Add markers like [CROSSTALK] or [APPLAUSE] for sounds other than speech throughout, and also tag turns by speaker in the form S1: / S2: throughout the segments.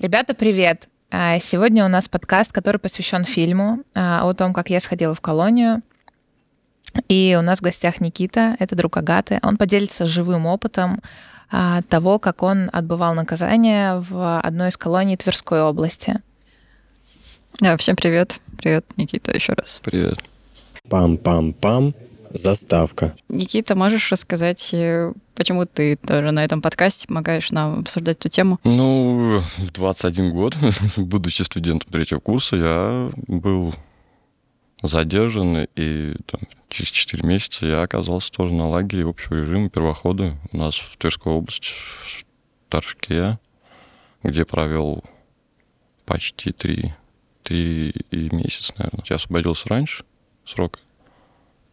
S1: Ребята, привет! А, Сегодня у нас подкаст, который посвящен фильму а, о том, как я сходила в колонию. И у нас в гостях Никита, это друг Агаты. Он поделится живым опытом а, того, как он отбывал наказание в одной из колоний Тверской области.
S2: Да, всем привет. Привет, Никита, еще раз.
S3: Привет.
S4: Пам-пам-пам. Заставка.
S2: Никита, можешь рассказать, э, почему ты тоже на этом подкасте помогаешь нам обсуждать эту тему?
S3: Ну, в 21 год, [LAUGHS] будучи студентом третьего курса, я был задержан, и там, через 4 месяца я оказался тоже на лагере общего режима первохода у нас в Тверской области, в Торжке, где провел почти 3, 3 месяца, наверное. Я освободился раньше срока.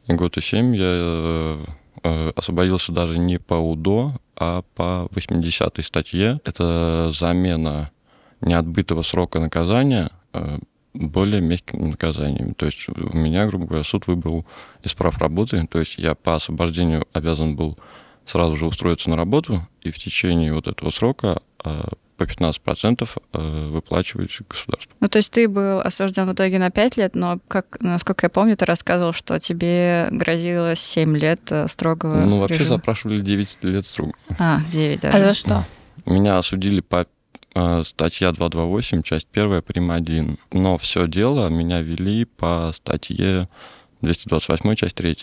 S3: Год и семь я э, э, освободился даже не по УДО, а по 80-й статье. Это замена неотбытого срока наказания э, более мягким наказанием. То есть у меня, грубо говоря, суд выбрал из прав работы. То есть я по освобождению обязан был сразу же устроиться на работу, и в течение вот этого срока по 15% э, выплачиваете государство.
S2: Ну, то есть ты был осужден в итоге на 5 лет, но, как, насколько я помню, ты рассказывал, что тебе грозило 7 лет э, строгого
S3: Ну, вообще
S2: режима.
S3: запрашивали 9 лет строго.
S2: А, 9 даже.
S1: А за что?
S3: Меня осудили по э, статья 228, часть 1, прим. 1. Но все дело меня вели по статье 228, часть 3.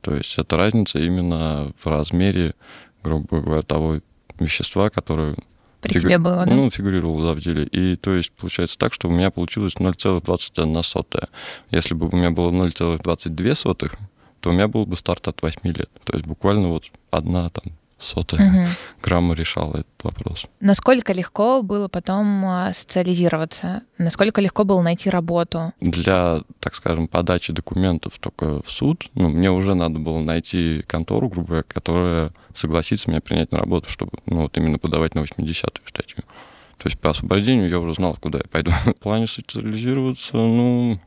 S3: То есть это разница именно в размере, грубо говоря, того вещества, которое
S1: При
S3: фигу-
S1: тебе было, да?
S3: Ну, фигурировал да, в деле. И то есть получается так, что у меня получилось 0,21 сотая. Если бы у меня было 0,22 сотых, то у меня был бы старт от 8 лет. То есть буквально вот одна там сотая
S1: Мгм.
S3: грамма решала этот вопрос.
S1: Насколько легко было потом а, социализироваться? Насколько легко было найти работу?
S3: Для, так скажем, подачи документов только в суд, ну, мне уже надо было найти контору, грубо говоря, которая согласится меня принять на работу, чтобы, ну, вот именно подавать на 80-ю статью. То есть по освобождению я уже знал, куда я пойду. [LAUGHS] В плане социализироваться, ну,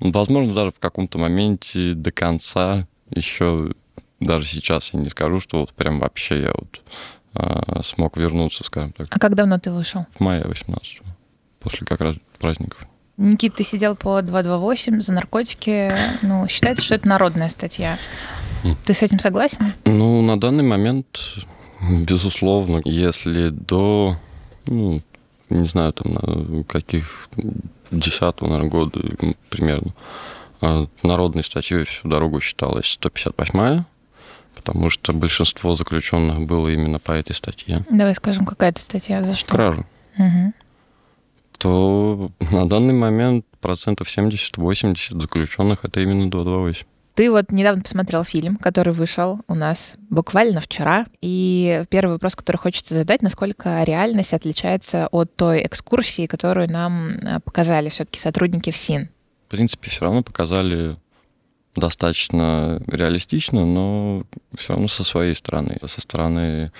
S3: возможно, даже в каком-то моменте до конца еще, даже сейчас я не скажу, что вот прям вообще я вот а, смог вернуться, скажем так,
S1: А как давно ты вышел?
S3: в мае 18 после как раз праздников.
S1: Никит, ты сидел по 228 за наркотики. Ну, считается, что это народная статья. Ты с этим согласен?
S3: Ну, на данный момент, безусловно, если до, ну, не знаю, там, на каких, десятого, наверное, года примерно, а, народной статьей всю дорогу считалась 158-я, потому что большинство заключенных было именно по этой статье.
S1: Давай скажем, какая это статья, за что?
S3: Кража.
S1: Мгм.
S3: То [LAUGHS] на данный момент процентов 70-80 заключенных это именно 228.
S1: Ты вот недавно посмотрел фильм, который вышел у нас буквально вчера. И первый вопрос, который хочется задать, насколько реальность отличается от той экскурсии, которую нам э, показали все-таки сотрудники ФСИН.
S3: в принципе, все равно показали достаточно реалистично, но все равно со своей стороны. Со стороны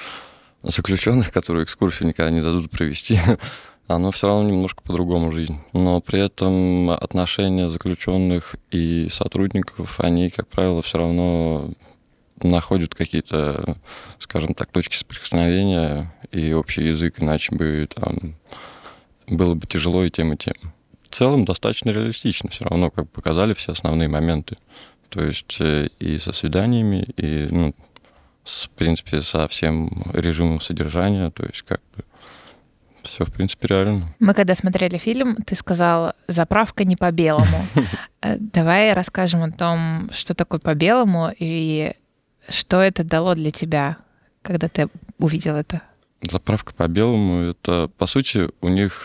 S3: заключенных, которые экскурсию никогда не дадут провести, [LAUGHS] оно все равно немножко по-другому жизнь. Но при этом отношения заключенных и сотрудников, они, как правило, все равно находят какие-то, скажем так, точки соприкосновения и общий язык, иначе бы там было бы тяжело и тем, и тем. В целом достаточно реалистично, все равно как показали все основные моменты. То есть э, и со свиданиями, и, ну, с, в принципе, со всем режимом содержания, то есть как бы все, в принципе, реально.
S1: Мы когда смотрели фильм, ты сказал «заправка не по-белому». [LAUGHS] Э, Давай расскажем о том, что такое по-белому и что это дало для тебя, когда ты увидел это.
S3: Заправка по белому, это, по сути, у них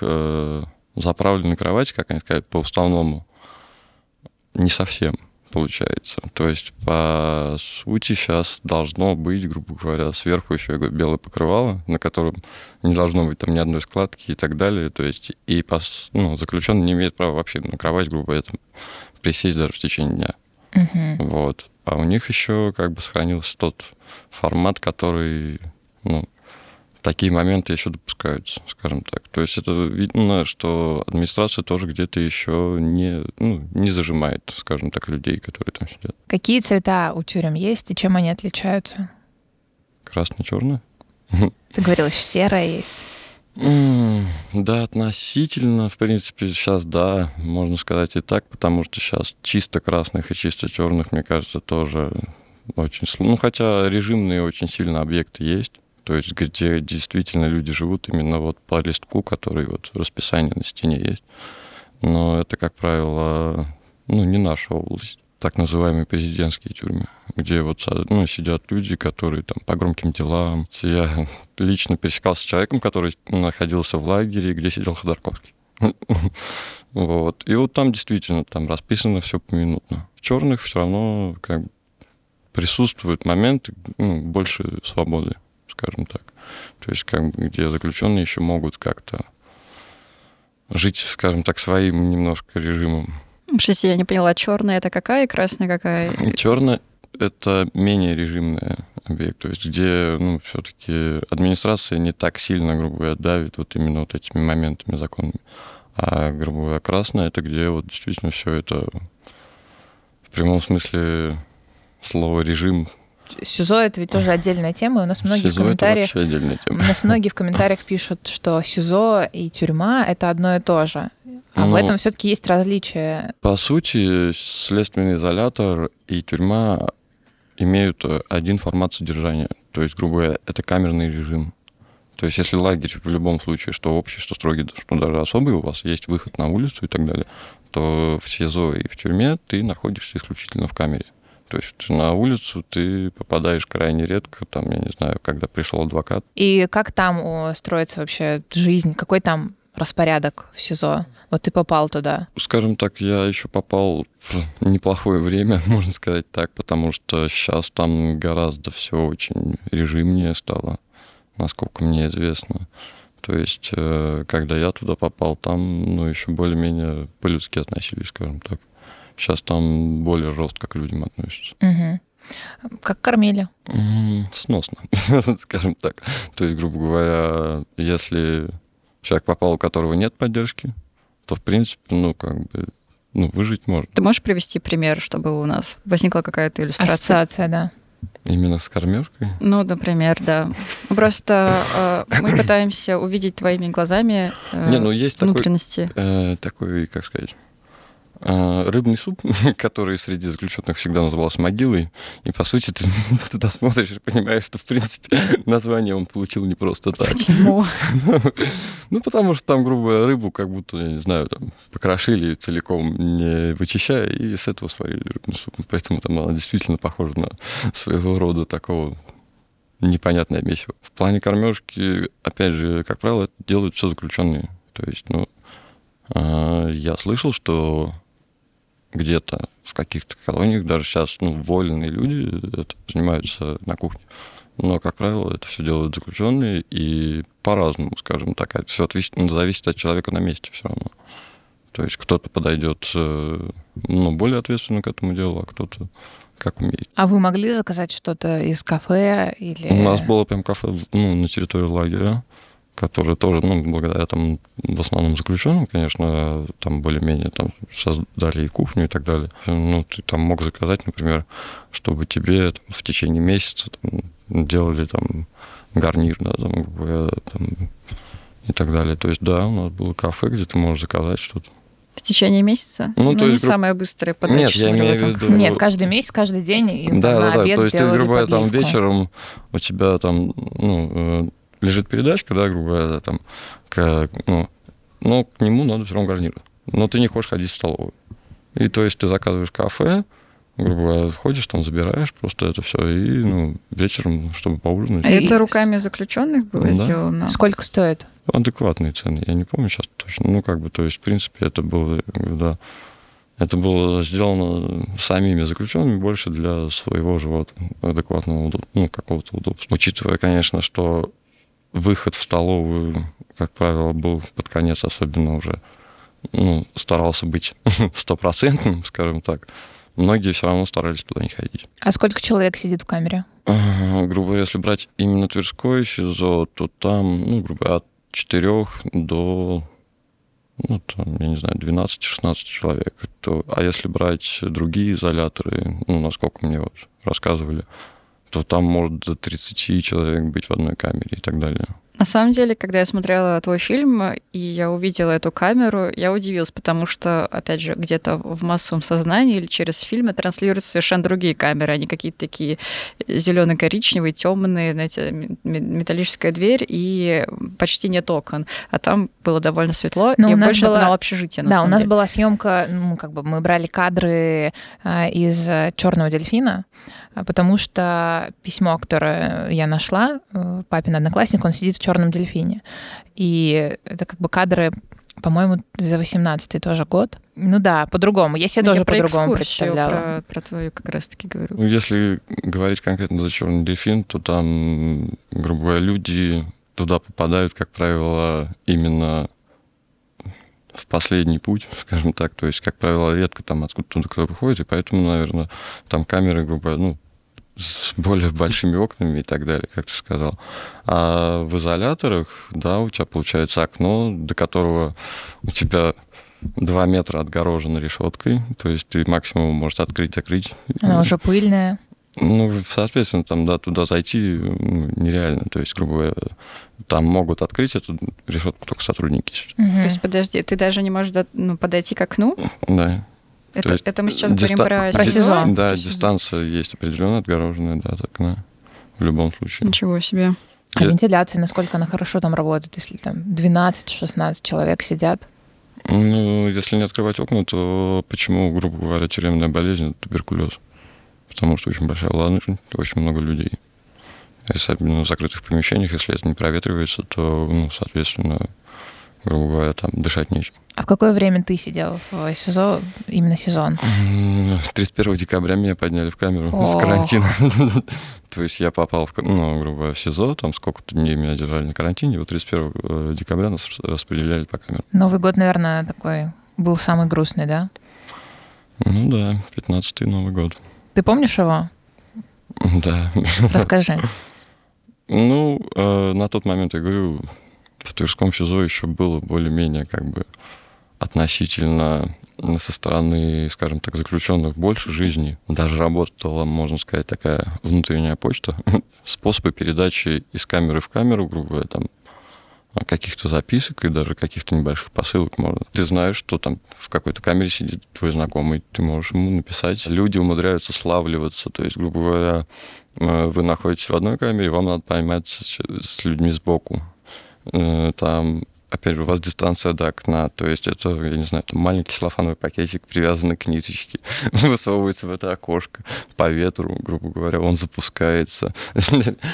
S3: заправленная кровать, как они сказали, по уставному, не совсем получается. То есть, по сути, сейчас должно быть, грубо говоря, сверху еще белое покрывало, на котором не должно быть там ни одной складки и так далее. То есть, и пос- ну, заключенный не имеет права вообще на кровать, грубо говоря, там, присесть даже в течение дня.
S1: Мгм.
S3: Вот. А у них еще как бы сохранился тот формат, который, ну, такие моменты еще допускаются, скажем так. То есть это видно, что администрация тоже где-то еще не, ну, не зажимает, скажем так, людей, которые там сидят.
S1: Какие цвета у тюрем есть и чем они отличаются?
S3: Красно-черное?
S1: Ты говорил, еще серое есть.
S3: Да, относительно, в принципе, сейчас, да, можно сказать и так, потому что сейчас чисто красных и чисто черных, мне кажется, тоже очень сложно. Ну, хотя режимные очень сильно объекты есть, то есть где действительно люди живут именно вот по листку, который вот расписание на стене есть. Но это, как правило, ну, не наша область так называемые президентские тюрьмы, где вот ну, сидят люди, которые там по громким делам. Я [LAUGHS] лично пересекался с человеком, который находился в лагере, где сидел Ходорковский. [LAUGHS] Вот. И вот там действительно там расписано все поминутно. В черных все равно как присутствуют моменты ну, больше свободы, скажем так. То есть как где заключенные еще могут как-то жить, скажем так, своим немножко режимом.
S2: Простите, я не поняла, черная это какая и красная какая?
S3: Черная это менее режимный объект, то есть где ну, все-таки администрация не так сильно, грубо говоря, давит вот именно вот этими моментами законными. А, грубо говоря, красная это где вот действительно все это в прямом смысле слова режим
S1: СИЗО это ведь тоже отдельная тема. У нас многие СИЗО в комментариях, это отдельная тема. У нас многие в комментариях пишут, что СИЗО и тюрьма это одно и то же. А ну, в этом все-таки есть различия.
S3: По сути, следственный изолятор и тюрьма имеют один формат содержания. То есть, грубо говоря, это камерный режим. То есть, если лагерь в любом случае, что общий, что строгий, что даже особый, у вас есть выход на улицу и так далее, то в СИЗО и в тюрьме ты находишься исключительно в камере. То есть на улицу ты попадаешь крайне редко, там, я не знаю, когда пришел адвокат.
S1: И как там строится вообще жизнь? Какой там распорядок в СИЗО? Вот ты попал туда.
S3: Скажем так, я еще попал в неплохое время, [LAUGHS] можно сказать так, потому что сейчас там гораздо все очень режимнее стало, насколько мне известно. То есть, э, когда я туда попал, там, ну, еще более-менее по-людски относились, скажем так. Сейчас там более жестко к людям относятся.
S1: Угу. Как кормили?
S3: Сносно, [LAUGHS] скажем так. То есть, грубо говоря, если человек попал, у которого нет поддержки, то, в принципе, ну, как бы, ну, выжить можно.
S2: Ты можешь привести пример, чтобы у нас возникла какая-то иллюстрация?
S1: Ассоциация, да.
S3: Именно с кормежкой?
S2: Ну, например, да. Просто э, мы [COUGHS] пытаемся увидеть твоими глазами э, Не, ну, есть внутренности.
S3: Такой, э, такой, как сказать, рыбный суп, [LAUGHS] который среди заключенных всегда назывался могилой. И, по сути, ты [LAUGHS] туда смотришь и понимаешь, что, в принципе, [LAUGHS] название он получил не просто так.
S2: Почему?
S3: ну, потому что там, грубо говоря, рыбу как будто, я не знаю, там, покрошили целиком, не вычищая, и с этого сварили рыбный суп. Поэтому там она действительно похожа на своего рода такого непонятное месиво. В плане кормежки, опять же, как правило, делают все заключенные. То есть, ну, а, я слышал, что где-то в каких-то колониях даже сейчас ну, вольные люди это занимаются на кухне. Но, как правило, это все делают заключенные и по-разному, скажем так. Это все ну, зависит от человека на месте все равно. То есть кто-то подойдет э, ну, более ответственно к этому делу, а кто-то как умеет.
S1: А вы могли заказать что-то из кафе или...
S3: У нас было прям кафе ну, на территории лагеря которые тоже, ну, благодаря там в основном заключенным, конечно, там более-менее там создали и кухню и так далее. Ну, ты там мог заказать, например, чтобы тебе там, в течение месяца там, делали там гарнир, да, там, там, и так далее. То есть, да, у нас было кафе, где ты можешь заказать что-то.
S2: В течение месяца? Ну, ну то не есть, самое быстрое подача.
S3: Нет, я имею в виду...
S1: Нет, каждый месяц, каждый день. И
S3: да, да, да. То есть, ты, грубо говоря, там вечером у тебя там, ну, э, лежит передачка, да, грубо говоря, там, к, ну, но к нему надо все равно гарнир. Но ты не хочешь ходить в столовую. И то есть ты заказываешь кафе, грубо говоря, ходишь там, забираешь просто это все, и ну, вечером, чтобы поужинать. А
S2: это руками заключенных было да. сделано?
S1: Сколько стоит?
S3: Адекватные цены, я не помню сейчас точно. Ну, как бы, то есть, в принципе, это было, да, это было сделано самими заключенными больше для своего живота, адекватного, ну, какого-то удобства. Учитывая, конечно, что выход в столовую, как правило, был под конец особенно уже, ну, старался быть [LAUGHS] стопроцентным, скажем так. Многие все равно старались туда не ходить.
S1: А сколько человек сидит в камере?
S3: грубо говоря, если брать именно Тверской СИЗО, то там, ну, грубо говоря, от 4 до, ну, там, я не знаю, 12-16 человек. То, а если брать другие изоляторы, ну, насколько мне вот рассказывали, то там может до 30 человек быть в одной камере и так далее.
S2: На самом деле, когда я смотрела твой фильм, и я увидела эту камеру, я удивилась, потому что, опять же, где-то в массовом сознании или через фильмы транслируются совершенно другие камеры, они какие-то такие зелено-коричневые, темные, знаете, металлическая дверь, и почти нет окон. А там было довольно светло,
S1: Но нас
S2: больше
S1: была-
S2: напоминало общежитие, на
S1: да, у нас
S2: деле.
S1: была съемка, ну, как бы мы брали кадры а, из Черного дельфина, потому что письмо, которое я нашла, э, папин одноклассник, он сидит в черном дельфине. И это как бы кадры, по-моему, за 18 тоже год. Ну да, по-другому. Я себе
S2: Ну, Я
S1: тоже
S2: про
S1: по-другому представляла.
S2: Про, про твою как раз-таки говорю.
S3: Ну, если говорить конкретно за черный дельфин, то там, грубо говоря, люди туда попадают, как правило, именно в последний путь, [LAUGHS] скажем так. То есть, как правило, редко там откуда-то кто выходит, и поэтому, наверное, там камеры, грубо говоря, ну, с более большими окнами и так далее, как ты сказал. А в изоляторах, да, у тебя получается окно, до которого у тебя два метра отгорожено решеткой, то есть ты максимум можешь открыть, закрыть.
S1: Она уже пыльная.
S3: Ну, соответственно, там, да, туда зайти ну, нереально. То есть, грубо говоря, там могут открыть эту решетку только сотрудники.
S1: Мгм.
S2: То есть, подожди, ты даже не можешь ну, подойти к окну?
S3: Да.
S2: Это,
S3: есть
S2: это мы сейчас
S3: диста-
S2: говорим про,
S1: Про сезон.
S3: Да,
S2: есть-
S3: дистанция есть определенно отгороженная, да, так, да. В любом случае.
S2: Ничего себе.
S1: А
S3: Я-
S1: вентиляция, насколько она хорошо там работает, если там 12-16 человек сидят?
S3: Ну, если не открывать окна, то почему, грубо говоря, тюремная болезнь это туберкулез? Потому что очень большая влажность, очень много людей. Особенно в закрытых помещениях, если это не проветривается, то, ну, соответственно, грубо говоря, там дышать нечем.
S1: А в какое время ты сидел в СИЗО, именно сезон?
S3: М, 31 декабря меня подняли в камеру [LAUGHS] с
S1: Ох.
S3: карантина. [LAUGHS] То есть я попал, в, ну, грубо говоря, в СИЗО, там сколько-то дней меня держали на карантине, вот 31 э, декабря нас рас- распределяли по камерам.
S1: Новый год, наверное, такой был самый грустный, да?
S3: Ну да, 15-й Новый год.
S1: Ты помнишь его? [LAUGHS]
S3: Да.
S1: Расскажи.
S3: Ну, э, на тот момент, я говорю, в Тверском СИЗО еще было более-менее как бы относительно со стороны, скажем так, заключенных больше жизни. Даже работала, можно сказать, такая внутренняя почта, [LAUGHS] способы передачи из камеры в камеру, грубо говоря, там а, каких-то записок и даже каких-то небольших посылок можно. Ты знаешь, что там в какой-то камере сидит твой знакомый, ты можешь ему написать. Люди умудряются славливаться, то есть, грубо говоря, э, вы находитесь в одной камере, вам надо поймать с людьми сбоку. Э, Там, опять же, у вас дистанция до окна, то есть это, я не знаю, там маленький целлофановый пакетик, привязанный к ниточке, [LAUGHS] высовывается в это окошко по ветру, грубо говоря, он запускается.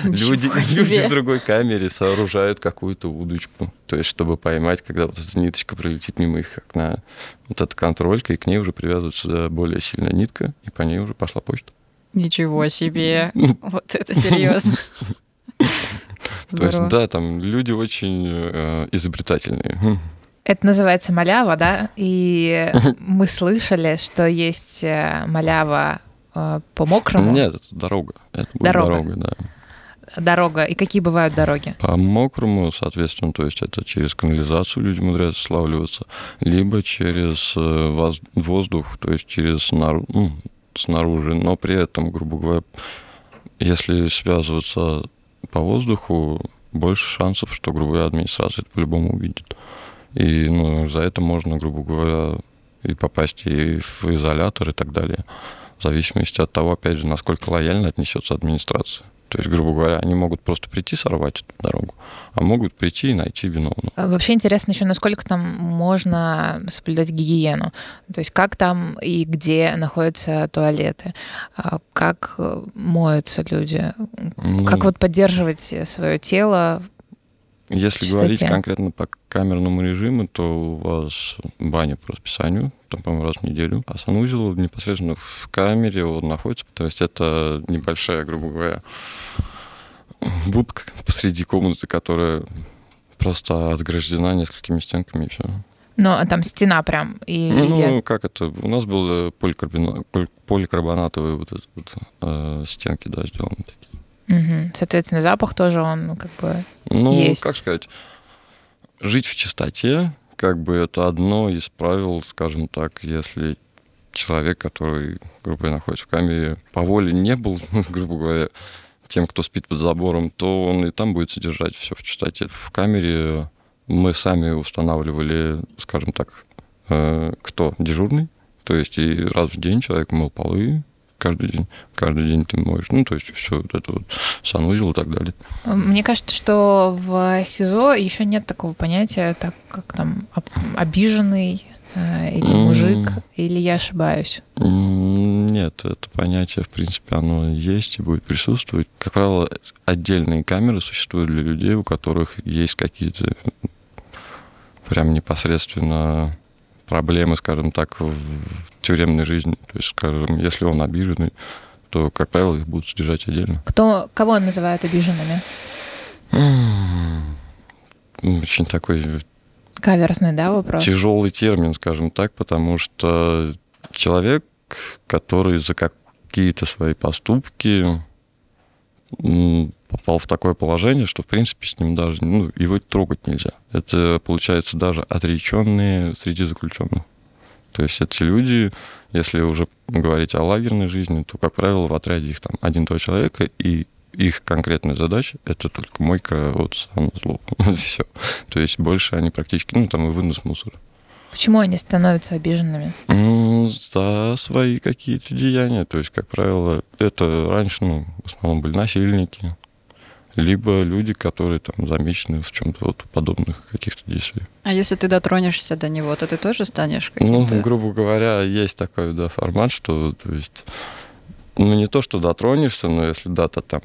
S3: Люди, люди в другой камере сооружают какую-то удочку, то есть чтобы поймать, когда вот эта ниточка пролетит мимо их окна. Вот эта контролька, и к ней уже привязывается более сильная нитка, и по ней уже пошла почта.
S2: Ничего себе. [LAUGHS] Вот это серьезно. [LAUGHS]
S3: То есть,
S2: Здорово.
S3: да, там люди очень э, изобретательные. Хм.
S1: Это называется малява, да? И [LAUGHS] мы слышали, что есть э, малява э, по мокрому.
S3: Нет, это дорога. Это
S1: Дорога.
S3: дорога, да.
S1: Дорога. И какие бывают дороги?
S3: По мокрому, соответственно, то есть это через канализацию люди умудряются славливаться, либо через э, воз- воздух, то есть через снару- ну, снаружи, но при этом, грубо говоря, если связываться по воздуху, больше шансов, что, грубо говоря, администрация это по-любому увидит. И ну, за это можно, грубо говоря, и попасть и в изолятор и так далее. В зависимости от того, опять же, насколько лояльно отнесется администрация. То есть, грубо говоря, они могут просто прийти сорвать эту дорогу, а могут прийти и найти виновного.
S1: А Вообще интересно еще, насколько там можно соблюдать гигиену. То есть как там и где находятся туалеты, а как э, моются люди,
S3: Ну,
S1: как вот поддерживать свое тело.
S3: Если
S1: чистоте?
S3: говорить конкретно по камерному режиму, то у вас баня по расписанию, там, по-моему, раз в неделю, а санузел непосредственно в камере он находится. То есть это небольшая, грубо говоря, будка посреди комнаты, которая просто отграждена несколькими стенками и все.
S1: Но а там стена прям. И
S3: Ну,
S1: я-
S3: как это? У нас был э, поликарбона- поликарбонатовые вот, эти вот э, стенки, да, сделаны такие.
S1: Мгм. Соответственно, запах тоже он ну, как бы...
S3: Ну,
S1: Есть.
S3: как сказать, жить в чистоте, как бы это одно из правил, скажем так, если человек, который, грубо говоря, находится в камере, по воле не был, [LAUGHS] грубо говоря, тем, кто спит под забором, то он и там будет содержать все в чистоте. В камере мы сами устанавливали, скажем так, э, кто дежурный, то есть и раз в день человек мыл полы, каждый день, каждый день ты моешь, ну, то есть все вот это вот, санузел и так далее.
S1: Мне кажется, что в СИЗО еще нет такого понятия, так как там обиженный э, или мужик, или я ошибаюсь?
S3: Нет, это понятие, в принципе, оно есть и будет присутствовать. Как правило, отдельные камеры существуют для людей, у которых есть какие-то прям непосредственно проблемы, скажем так, в тюремной жизни. То есть, скажем, если он обиженный, то, как правило, их будут содержать отдельно.
S1: Кто, кого называют обиженными?
S3: Очень такой...
S1: Каверсный, да, вопрос?
S3: Тяжелый термин, скажем так, потому что человек, который за какие-то свои поступки попал в такое положение, что, в принципе, с ним даже, ну, его трогать нельзя. Это, получается, даже отреченные среди заключенных. То есть эти люди, если уже говорить о лагерной жизни, то, как правило, в отряде их там один-два человека, и их конкретная задача — это только мойка от санузла. [LAUGHS] Все. То есть больше они практически, ну, там и вынос мусора.
S1: Почему они становятся обиженными?
S3: За свои какие-то деяния. То есть, как правило, это раньше, ну, в основном были насильники, либо люди, которые там замечены в чем-то вот подобных каких-то действиях.
S2: А если ты дотронешься до него, то ты тоже станешь каким-то...
S3: Ну, грубо говоря, есть такой да, формат, что, то есть, ну, не то, что дотронешься, но если да, то там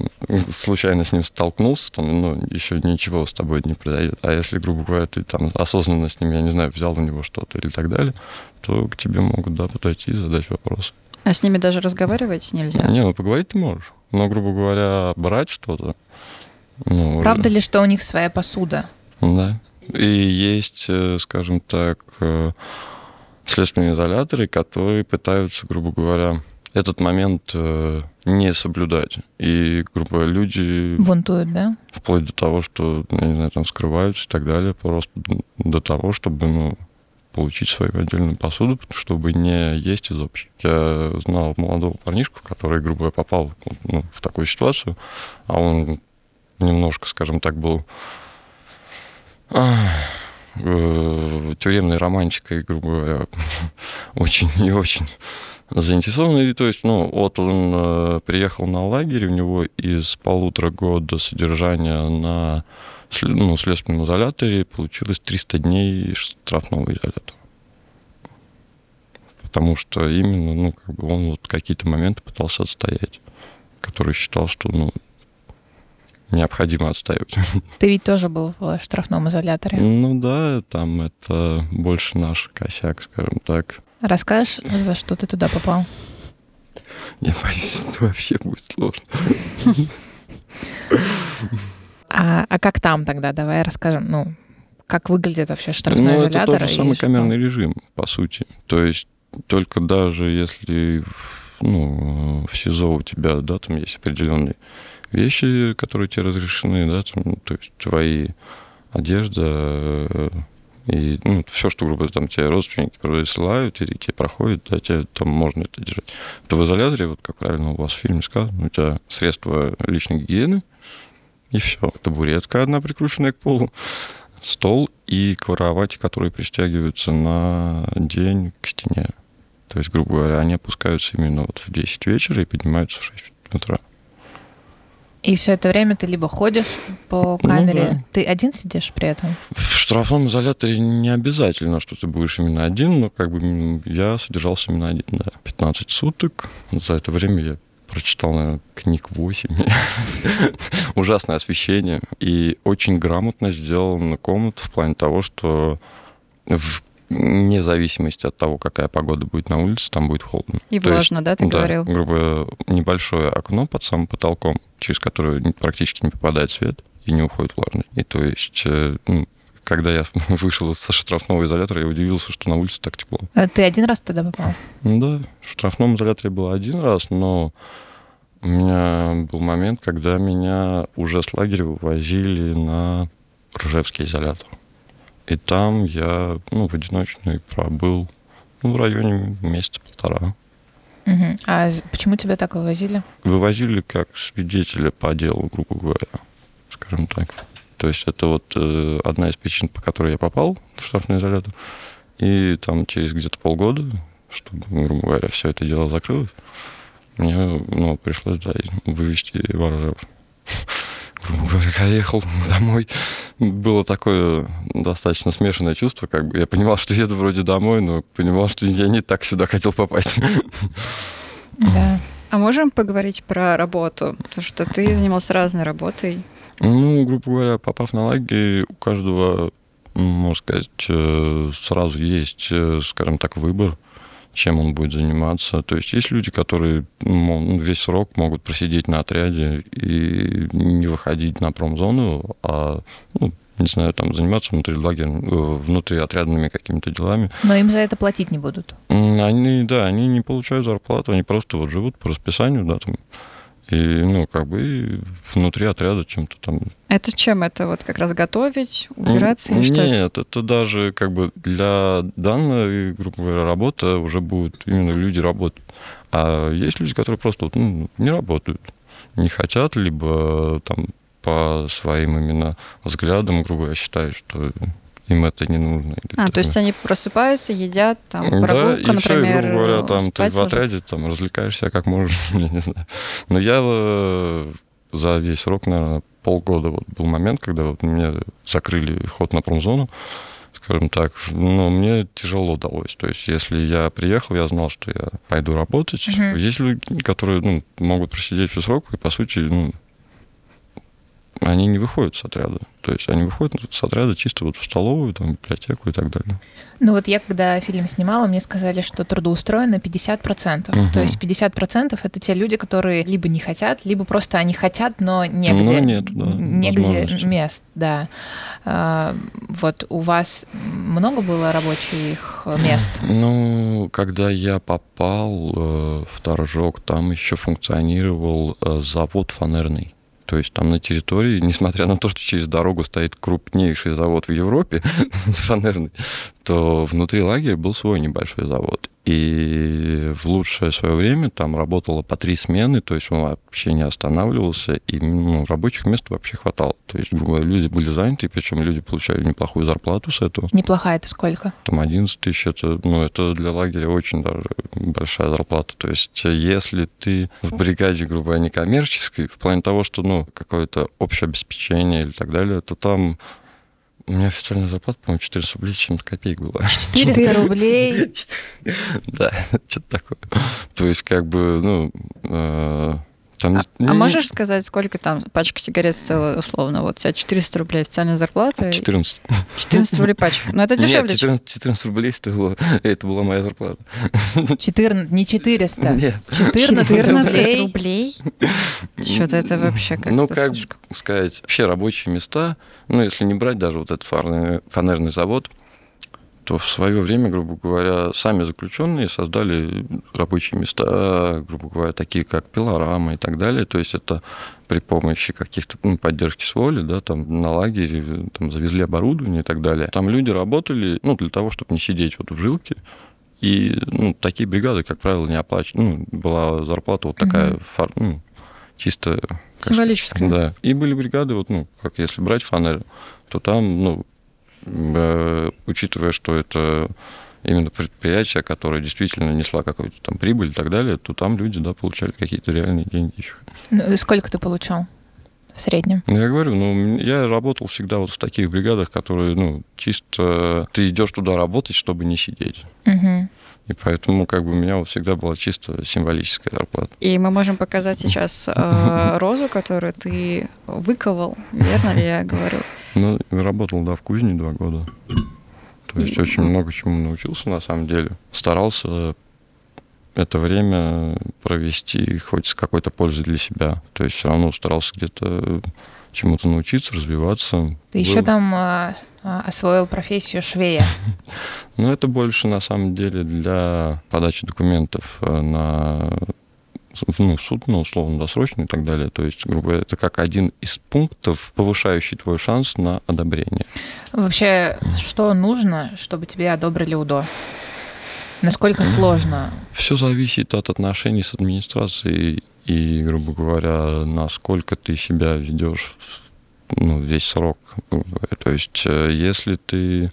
S3: случайно с ним столкнулся, то ну, еще ничего с тобой не произойдет. А если, грубо говоря, ты там осознанно с ним, я не знаю, взял у него что-то или так далее, то к тебе могут, да, подойти и задать вопросы.
S2: А с ними даже разговаривать нельзя?
S3: Не, ну поговорить ты можешь. Но, грубо говоря, брать что-то,
S1: ну, Правда уже... ли, что у них своя посуда?
S3: Да. И есть, э, скажем так, э, следственные изоляторы, которые пытаются, грубо говоря, этот момент э, не соблюдать. И, грубо говоря, люди...
S1: Бунтуют, да?
S3: Вплоть до того, что, я не знаю, там скрываются и так далее, просто до того, чтобы, ну, получить свою отдельную посуду, чтобы не есть из общей. Я знал молодого парнишку, который, грубо говоря, попал ну, в такую ситуацию, а он немножко, скажем так, был э, тюремной романтикой, грубо говоря, [LAUGHS] очень и очень заинтересованный. То есть, ну, вот он э, приехал на лагерь, у него из полутора года содержания на ну, следственном изоляторе получилось 300 дней штрафного изолятора. Потому что именно, ну, как бы он вот какие-то моменты пытался отстоять, который считал, что, ну, необходимо отстаивать.
S1: Ты ведь тоже был в штрафном изоляторе.
S3: Ну да, там это больше наш косяк, скажем так.
S1: Расскажешь, за что ты туда попал?
S3: Я боюсь, это вообще будет сложно. [LAUGHS]
S1: А, а как там тогда? Давай расскажем. Ну, как выглядит вообще штрафной ну, изолятор?
S3: Это тот же самый камерный режим, по сути. То есть только даже если ну, в СИЗО у тебя, да, там есть определенный вещи, которые тебе разрешены, да, там, то есть твои одежда э, и ну, все, что, грубо там тебе родственники присылают, и тебе проходит, да, тебе там можно это держать. То в изоляторе, вот как правильно у вас в фильме сказано, у тебя средства личной гигиены, и все. Табуретка одна прикрученная к полу, стол и кровати, которые пристегиваются на день к стене. То есть, грубо говоря, они опускаются именно вот в 10 вечера и поднимаются в 6 утра.
S1: И все это время ты либо ходишь по ну камере, ну, да. ты один сидишь при этом?
S3: В штрафном изоляторе не обязательно, что ты будешь именно один, но как бы я содержался именно один, да. 15 суток. За это время я прочитал, наверное, книг 8. [LAUGHS] Ужасное освещение. И очень грамотно сделана комната в плане того, что в вне зависимости от того, какая погода будет на улице, там будет холодно.
S2: И То влажно, есть, да, ты да, говорил?
S3: грубо небольшое окно под самым потолком, через которое практически не попадает свет и не уходит влажный. И то есть э, ну, когда я [LAUGHS] вышел со штрафного изолятора, я удивился, что на улице так тепло.
S1: А ты один раз туда попал?
S3: Ну да, в штрафном изоляторе был один раз, но у меня был момент, когда меня уже с лагеря вывозили на Ржевский изолятор. И там я ну, в одиночной пробыл ну, в районе месяца полтора.
S1: Мгм. А почему тебя так вывозили?
S3: Вывозили как свидетеля по делу, грубо говоря, скажем так. То есть это вот э, одна из причин, по которой я попал в штрафный изолятор. И там через где-то полгода, чтобы, грубо говоря, все это дело закрылось, мне ну, пришлось да, вывести ворожев. [LAUGHS] Грубо говоря, я ехал домой. Было такое достаточно смешанное чувство. Как бы я понимал, что еду вроде домой, но понимал, что я не так сюда хотел попасть.
S1: Да.
S2: А можем поговорить про работу? Потому что ты занимался разной работой.
S3: Ну, грубо говоря, попав на лагерь, у каждого, можно сказать, э, сразу есть, э, скажем так, выбор, чем он будет заниматься. То есть есть люди, которые ну, весь срок могут просидеть на отряде и не выходить на промзону, а, ну, не знаю, там заниматься внутри лагеря, э, внутри отрядными какими-то делами.
S1: Но им за это платить не будут.
S3: Они, да, они не получают зарплату, они просто вот живут по расписанию, да, там, и, ну, как бы внутри отряда чем-то там
S2: Это чем? Это вот как раз готовить, убираться или что?
S3: Нет, это даже как бы для данной, грубо говоря, работы уже будут именно люди работать. А есть люди, которые просто ну, не работают, не хотят, либо там по своим именно взглядам, грубо говоря, считают, что им это не нужно.
S2: А, то есть они просыпаются, едят, там,
S3: Да,
S2: прогулка,
S3: и все,
S2: например,
S3: грубо говоря, там ты
S2: спать
S3: в отряде там развлекаешься как можешь, [LAUGHS] я не знаю. Но я э, за весь срок, наверное, полгода вот был момент, когда вот мне закрыли ход на промзону, скажем так, но мне тяжело далось. То есть, если я приехал, я знал, что я пойду работать.
S1: Мгм.
S3: Есть люди, которые ну, могут просидеть всю срок, и, по сути, ну, они не выходят с отряда. То есть они выходят с отряда чисто вот в столовую, там, библиотеку и так далее.
S1: Ну вот я, когда фильм снимала, мне сказали, что трудоустроено 50%.
S3: Мгм.
S1: То есть 50% это те люди, которые либо не хотят, либо просто они хотят, но негде.
S3: Но нету, да,
S1: негде мест, да. А, Вот у вас много было рабочих мест?
S3: Ну, когда я попал э, в Торжок, там еще функционировал э, завод фанерный. То есть там на территории, несмотря на то, что через дорогу стоит крупнейший завод в Европе, [LAUGHS] фанерный, то внутри лагеря был свой небольшой завод. И в лучшее свое время там работало по три смены, то есть он вообще не останавливался, и ну, рабочих мест вообще хватало. То есть люди были заняты, причем люди получали неплохую зарплату с этого.
S1: Неплохая это сколько?
S3: Там 11 тысяч, это, ну, это для лагеря очень даже большая зарплата. То есть если ты в бригаде, грубо говоря, некоммерческой, в плане того, что, ну, какое-то общее обеспечение или так далее, то там у меня официальная зарплата, по-моему, 400 рублей чем-то копеек была. [LAUGHS]
S1: 400 рублей. [LAUGHS]
S3: Да, [LAUGHS] что-то такое. То есть, как бы, ну, э, там...
S2: А, а можешь сказать, сколько там пачка сигарет стоила условно? Вот у тебя 400 рублей официальная зарплата, и
S3: 14.
S2: 14 рублей пачка. Ну, это
S3: Нет,
S2: дешевле.
S3: 14, 14 рублей стоило, это была моя зарплата.
S1: 14, не 400.
S3: Нет.
S1: 14
S2: 14
S1: рублей.
S2: Что-то это вообще как-то
S3: Ну, как
S2: слишком.
S3: сказать, вообще рабочие места, ну, если не брать даже вот этот фарный- фанерный завод, то в свое время, грубо говоря, сами заключенные создали рабочие места, грубо говоря, такие как пилорама и так далее. То есть это при помощи каких-то ну, поддержки с воли, да, там на лагере там, завезли оборудование и так далее. Там люди работали, ну, для того, чтобы не сидеть вот в жилке. И ну, такие бригады, как правило, не оплачивали. Ну, была зарплата вот такая,
S1: Мгм.
S3: фар- ну, чисто
S2: Символическая.
S3: да. И были бригады, вот, ну, как если брать фанель, то там, ну, учитывая, что это именно предприятие, которое действительно несла какую-то там прибыль и так далее, то там люди, да, получали какие-то реальные деньги еще.
S1: Ну, сколько ты получал в среднем?
S3: Ну, я говорю, ну, я работал всегда вот в таких бригадах, которые, ну, чисто ты идешь туда работать, чтобы не сидеть.
S1: Мгм.
S3: И поэтому, как бы, у меня вот всегда была чисто символическая зарплата.
S2: И мы можем показать сейчас э, [LAUGHS] розу, которую ты выковал, верно ли я говорю?
S3: Ну, работал, да, в кузне два года. То есть
S2: И-
S3: очень много чему научился, на самом деле. Старался это время провести хоть с какой-то пользой для себя. То есть все равно старался где-то чему-то научиться, развиваться.
S1: Ты еще
S3: Был-
S1: там а, а, освоил профессию швея. [LAUGHS]
S3: Ну, это больше, на самом деле, для подачи документов э, на ну, суд, ну, условно-досрочный и так далее. То есть, грубо говоря, это как один из пунктов, повышающий твой шанс на одобрение.
S1: Вообще, что нужно, чтобы тебе одобрили УДО? Насколько сложно?
S3: Все зависит от отношений с администрацией и, грубо говоря, насколько ты себя ведешь ну, весь срок. То есть, э, если ты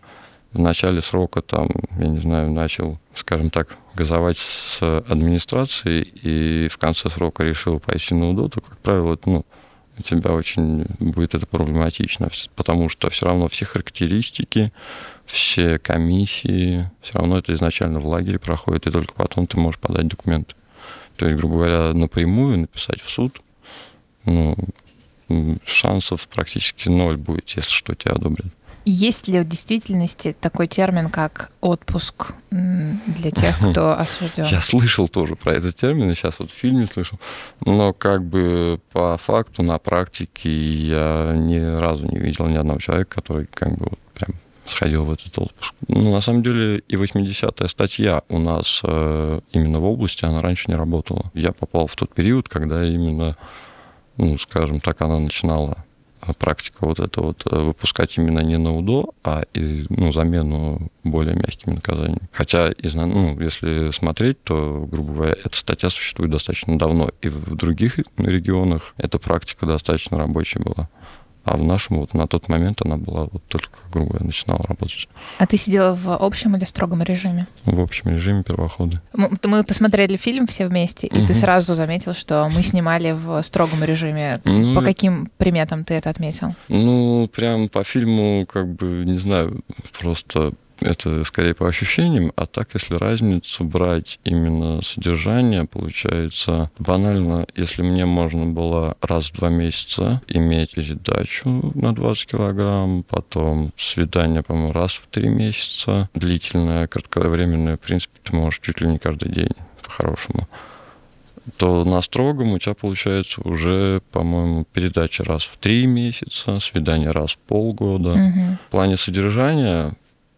S3: в начале срока там, я не знаю, начал, скажем так, газовать с администрацией и в конце срока решил пойти на УДО, то, как правило, ну, у тебя очень будет это проблематично, потому что все равно все характеристики, все комиссии, все равно это изначально в лагере проходит, и только потом ты можешь подать документы. То есть, грубо говоря, напрямую написать в суд, ну, шансов практически ноль будет, если что, тебя одобрят.
S1: Есть ли в действительности такой термин, как отпуск для тех, кто [LAUGHS] осужден?
S3: Я слышал тоже про этот термин, и сейчас вот в фильме слышал. Но как бы по факту, на практике я ни разу не видел ни одного человека, который как бы вот прям сходил в этот отпуск. Ну, на самом деле, и 80-я статья у нас э, именно в области, она раньше не работала. Я попал в тот период, когда именно, ну, скажем так, она начинала практика вот это вот э, выпускать именно не на УДО, а и, ну, замену более мягкими наказаниями. Хотя, ну, если смотреть, то, грубо говоря, эта статья существует достаточно давно, и в других регионах эта практика достаточно рабочая была. А в нашем вот на тот момент она была вот только, грубо говоря, начинала работать.
S1: А ты сидела в общем или строгом режиме?
S3: В общем режиме первохода.
S1: Мы посмотрели фильм все вместе, и угу. ты сразу заметил, что мы снимали в строгом режиме. Ну, по каким приметам ты это отметил?
S3: Ну, прям по фильму, как бы, не знаю, просто это скорее по ощущениям, а так, если разницу брать именно содержание, получается банально, если мне можно было раз в два месяца иметь передачу на 20 килограмм, потом свидание, по-моему, раз в три месяца, длительное, кратковременное, в принципе, ты можешь чуть ли не каждый день, по-хорошему то на строгом у тебя получается уже, по-моему, передача раз в три месяца, свидание раз в полгода. Угу. В плане содержания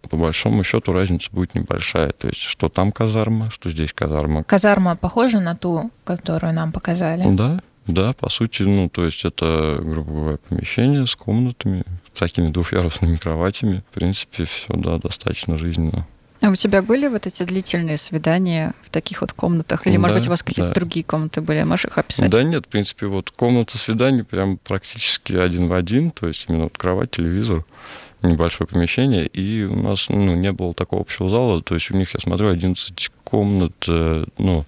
S3: по большому счету разница будет небольшая. То есть, что там казарма, что здесь казарма.
S1: Казарма похожа на ту, которую нам показали?
S3: Да, да, по сути, ну, то есть это, грубо говоря, помещение с комнатами, с такими двухъярусными кроватями. В принципе, все, да, достаточно жизненно.
S2: А у тебя были вот эти длительные свидания в таких вот комнатах? Или, да, может быть, у вас какие-то да. другие комнаты были? Можешь их описать?
S3: Да нет, в принципе, вот комната свиданий прям практически один в один, то есть именно вот кровать, телевизор небольшое помещение, и у нас ну, не было такого общего зала, то есть у них, я смотрю, 11 комнат, э, ну,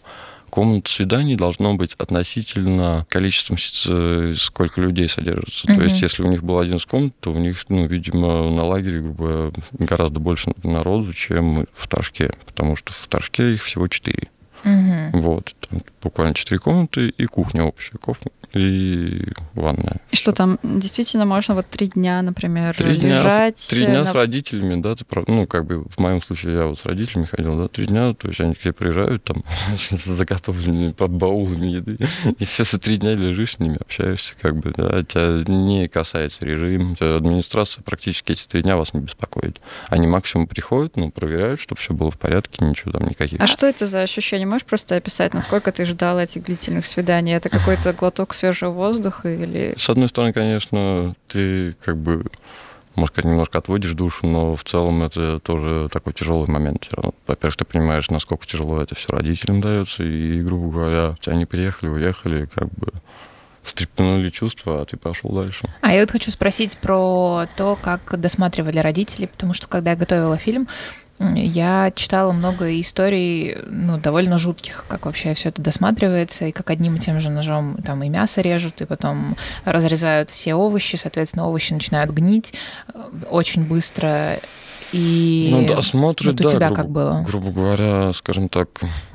S3: комнат свиданий должно быть относительно количеством, э, сколько людей содержится. Mm-hmm. То есть, если у них был один комнат, то у них, ну, видимо, на лагере грубо, гораздо больше народу, чем в Ташке, потому что в Ташке их всего четыре. Угу. Вот. Там буквально четыре комнаты и кухня общая. Кухня и ванная.
S2: И что там действительно можно вот три дня, например,
S3: три
S2: лежать?
S3: Дня, три дня на... с родителями, да, ты, ну, как бы в моем случае я вот с родителями ходил, да, три дня, то есть они к тебе приезжают, там, [LAUGHS] заготовленные под баулами еды, и все за три дня лежишь с ними, общаешься, как бы, да, тебя не касается режим, администрация практически эти три дня вас не беспокоит. Они максимум приходят, ну, проверяют, чтобы все было в порядке, ничего там никаких.
S2: А что это за ощущение? Можешь просто описать, насколько ты ждал этих длительных свиданий? Это какой-то глоток свежего воздуха или...
S3: С одной стороны, конечно, ты как бы может сказать, немножко отводишь душу, но в целом это тоже такой тяжелый момент. Во-первых, ты понимаешь, насколько тяжело это все родителям дается, и, грубо говоря, они приехали, уехали, как бы встрепенули чувства, а ты пошел дальше.
S1: А я вот хочу спросить про то, как досматривали родители, потому что когда я готовила фильм, я читала много историй, ну, довольно жутких, как вообще все это досматривается, и как одним и тем же ножом там и мясо режут, и потом разрезают все овощи, соответственно, овощи начинают гнить э, очень быстро. И
S3: ну, досмотры,
S1: вот у
S3: да,
S1: тебя
S3: грубо,
S1: как было?
S3: Грубо говоря, скажем так,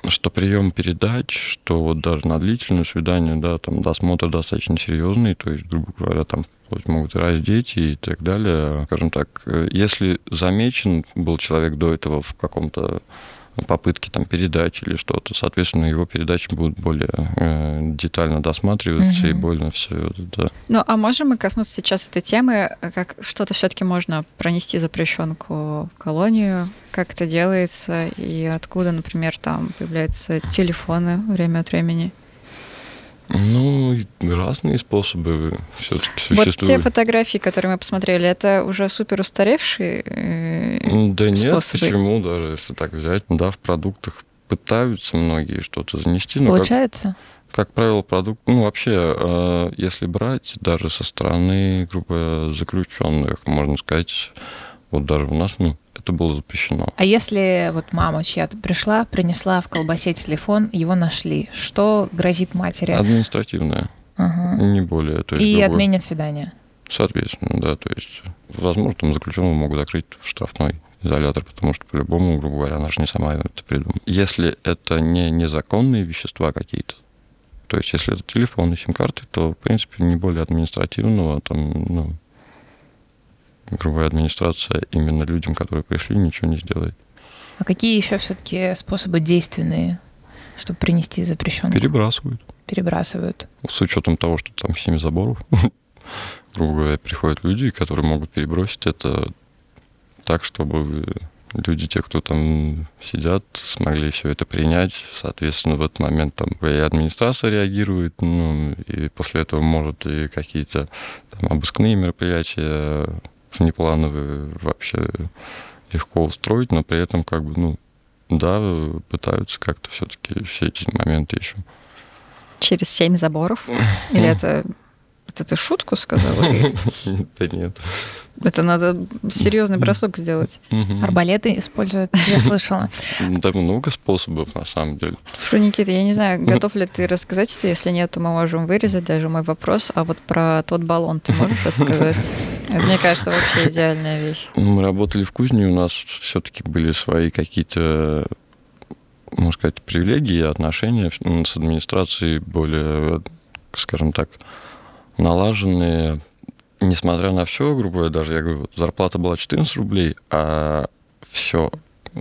S3: что прием передач, что вот даже на длительное свидание, да, там досмотр достаточно серьезный, то есть, грубо говоря, там могут раздеть и так далее. Скажем так, э, если замечен был человек до этого в каком-то попытки там передачи или что-то, соответственно, его передачи будут более э, детально досматриваться угу. и больно все это.
S2: Ну, а можем мы коснуться сейчас этой темы, как что-то все-таки можно пронести запрещенку в колонию, как это делается и откуда, например, там появляются телефоны время от времени?
S3: Ну, разные способы все-таки
S2: Вот
S3: существуют.
S2: те фотографии, которые мы посмотрели, это уже супер устаревшие э,
S3: Да нет,
S2: способы.
S3: почему даже, если так взять. Да, в продуктах пытаются многие что-то занести, но, как,
S1: Получается?
S3: как правило, продукт... Ну, вообще, э, если брать даже со стороны, грубо говоря, заключенных, можно сказать, вот даже у нас, ну, это было запрещено.
S1: А если вот мама чья-то пришла, принесла в колбасе телефон, его нашли, что грозит матери?
S3: Административное,
S1: Ага.
S3: не более. То есть,
S1: И
S3: грубо-
S1: отменят свидание.
S3: Соответственно, да, то есть, возможно, там заключенного могут закрыть в штрафной изолятор, потому что, по-любому, грубо говоря, она же не сама это придумала. Если это не незаконные вещества какие-то, то есть, если это телефон и сим-карты, то, в принципе, не более административного, там, ну, говоря, администрация именно людям, которые пришли, ничего не сделает.
S1: А какие еще все-таки способы действенные, чтобы принести запрещенку?
S3: Перебрасывают.
S1: Перебрасывают.
S3: С учетом того, что там семь заборов, [LAUGHS] грубо говоря, приходят люди, которые могут перебросить это так, чтобы люди, те, кто там сидят, смогли все это принять. Соответственно, в этот момент там и администрация реагирует, ну, и после этого может и какие-то там, обыскные мероприятия внеплановые вообще легко устроить, но при этом как бы, ну, да, пытаются как-то все-таки все эти моменты еще.
S2: через семь заборов? Или это, это ты шутку сказал? или [LAUGHS]
S3: Да нет.
S2: Это надо серьезный бросок сделать.
S3: Мгм.
S1: Арбалеты используют, я слышала.
S3: Да много способов, на самом деле.
S2: Слушай, Никита, я не знаю, готов ли ты рассказать, если нет, то мы можем вырезать даже мой вопрос. А вот про тот баллон ты можешь [LAUGHS] рассказать? Это, мне кажется, вообще идеальная вещь.
S3: Мы работали в кузне, у нас все-таки были свои какие-то, можно сказать, привилегии, отношения с администрацией более, скажем так, налаженные. Несмотря на все, грубо говоря, даже я говорю, зарплата была 14 рублей, а все,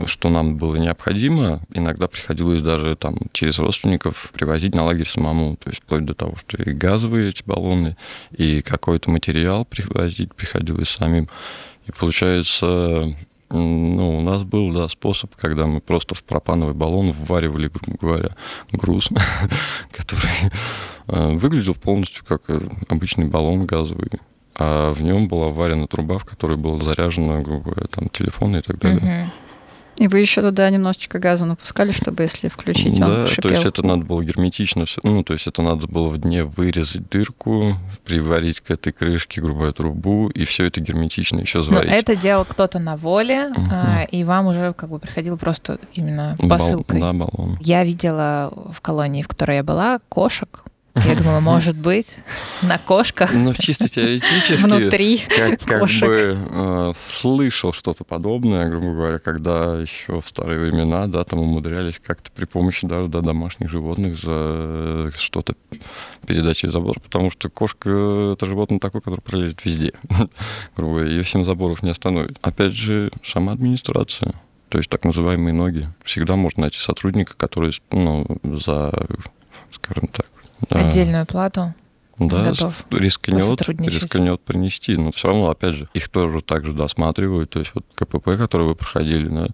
S3: что нам было необходимо, иногда приходилось даже там через родственников привозить на лагерь самому. То есть вплоть до того, что и газовые эти баллоны, и какой-то материал привозить приходилось самим. И получается, ну, у нас был, да, способ, когда мы просто в пропановый баллон вваривали, грубо говоря, груз, [LAUGHS] который э, выглядел полностью как э, обычный баллон газовый. А в нем была варена труба, в которой заряжено, грубо говоря, там телефон и так далее.
S2: И вы еще туда немножечко газа напускали, чтобы если включить, он
S3: Да,
S2: шипел.
S3: то есть это надо было герметично все. Ну, то есть это надо было в дне вырезать дырку, приварить к этой крышке, говоря, трубу, и все это герметично еще
S1: Но
S3: заварить.
S1: Ну, это делал кто-то на воле,
S3: Мгм.
S1: а, и вам уже как бы приходил просто именно
S3: Бал-
S1: посылкой.
S3: Да, баллон.
S1: Я видела в колонии, в которой я была, кошек. Я думала, может быть, на кошках.
S3: Ну, чисто теоретически,
S2: Внутри
S3: как, как
S2: кошек.
S3: бы э, слышал что-то подобное, грубо говоря, когда еще в старые времена, да, там умудрялись как-то при помощи даже да, домашних животных за что-то передать через забор, потому что кошка — это животное такое, которое пролезет везде. [LAUGHS] грубо говоря, ее семь заборов не остановит. Опять же, сама администрация, то есть так называемые ноги. Всегда можно найти сотрудника, который, ну, за, скажем так,
S1: Отдельную плату.
S3: да,
S1: готов
S3: рискнет, рискнет принести. Но все равно, опять же, их тоже также досматривают. То есть вот КПП, который вы проходили, да,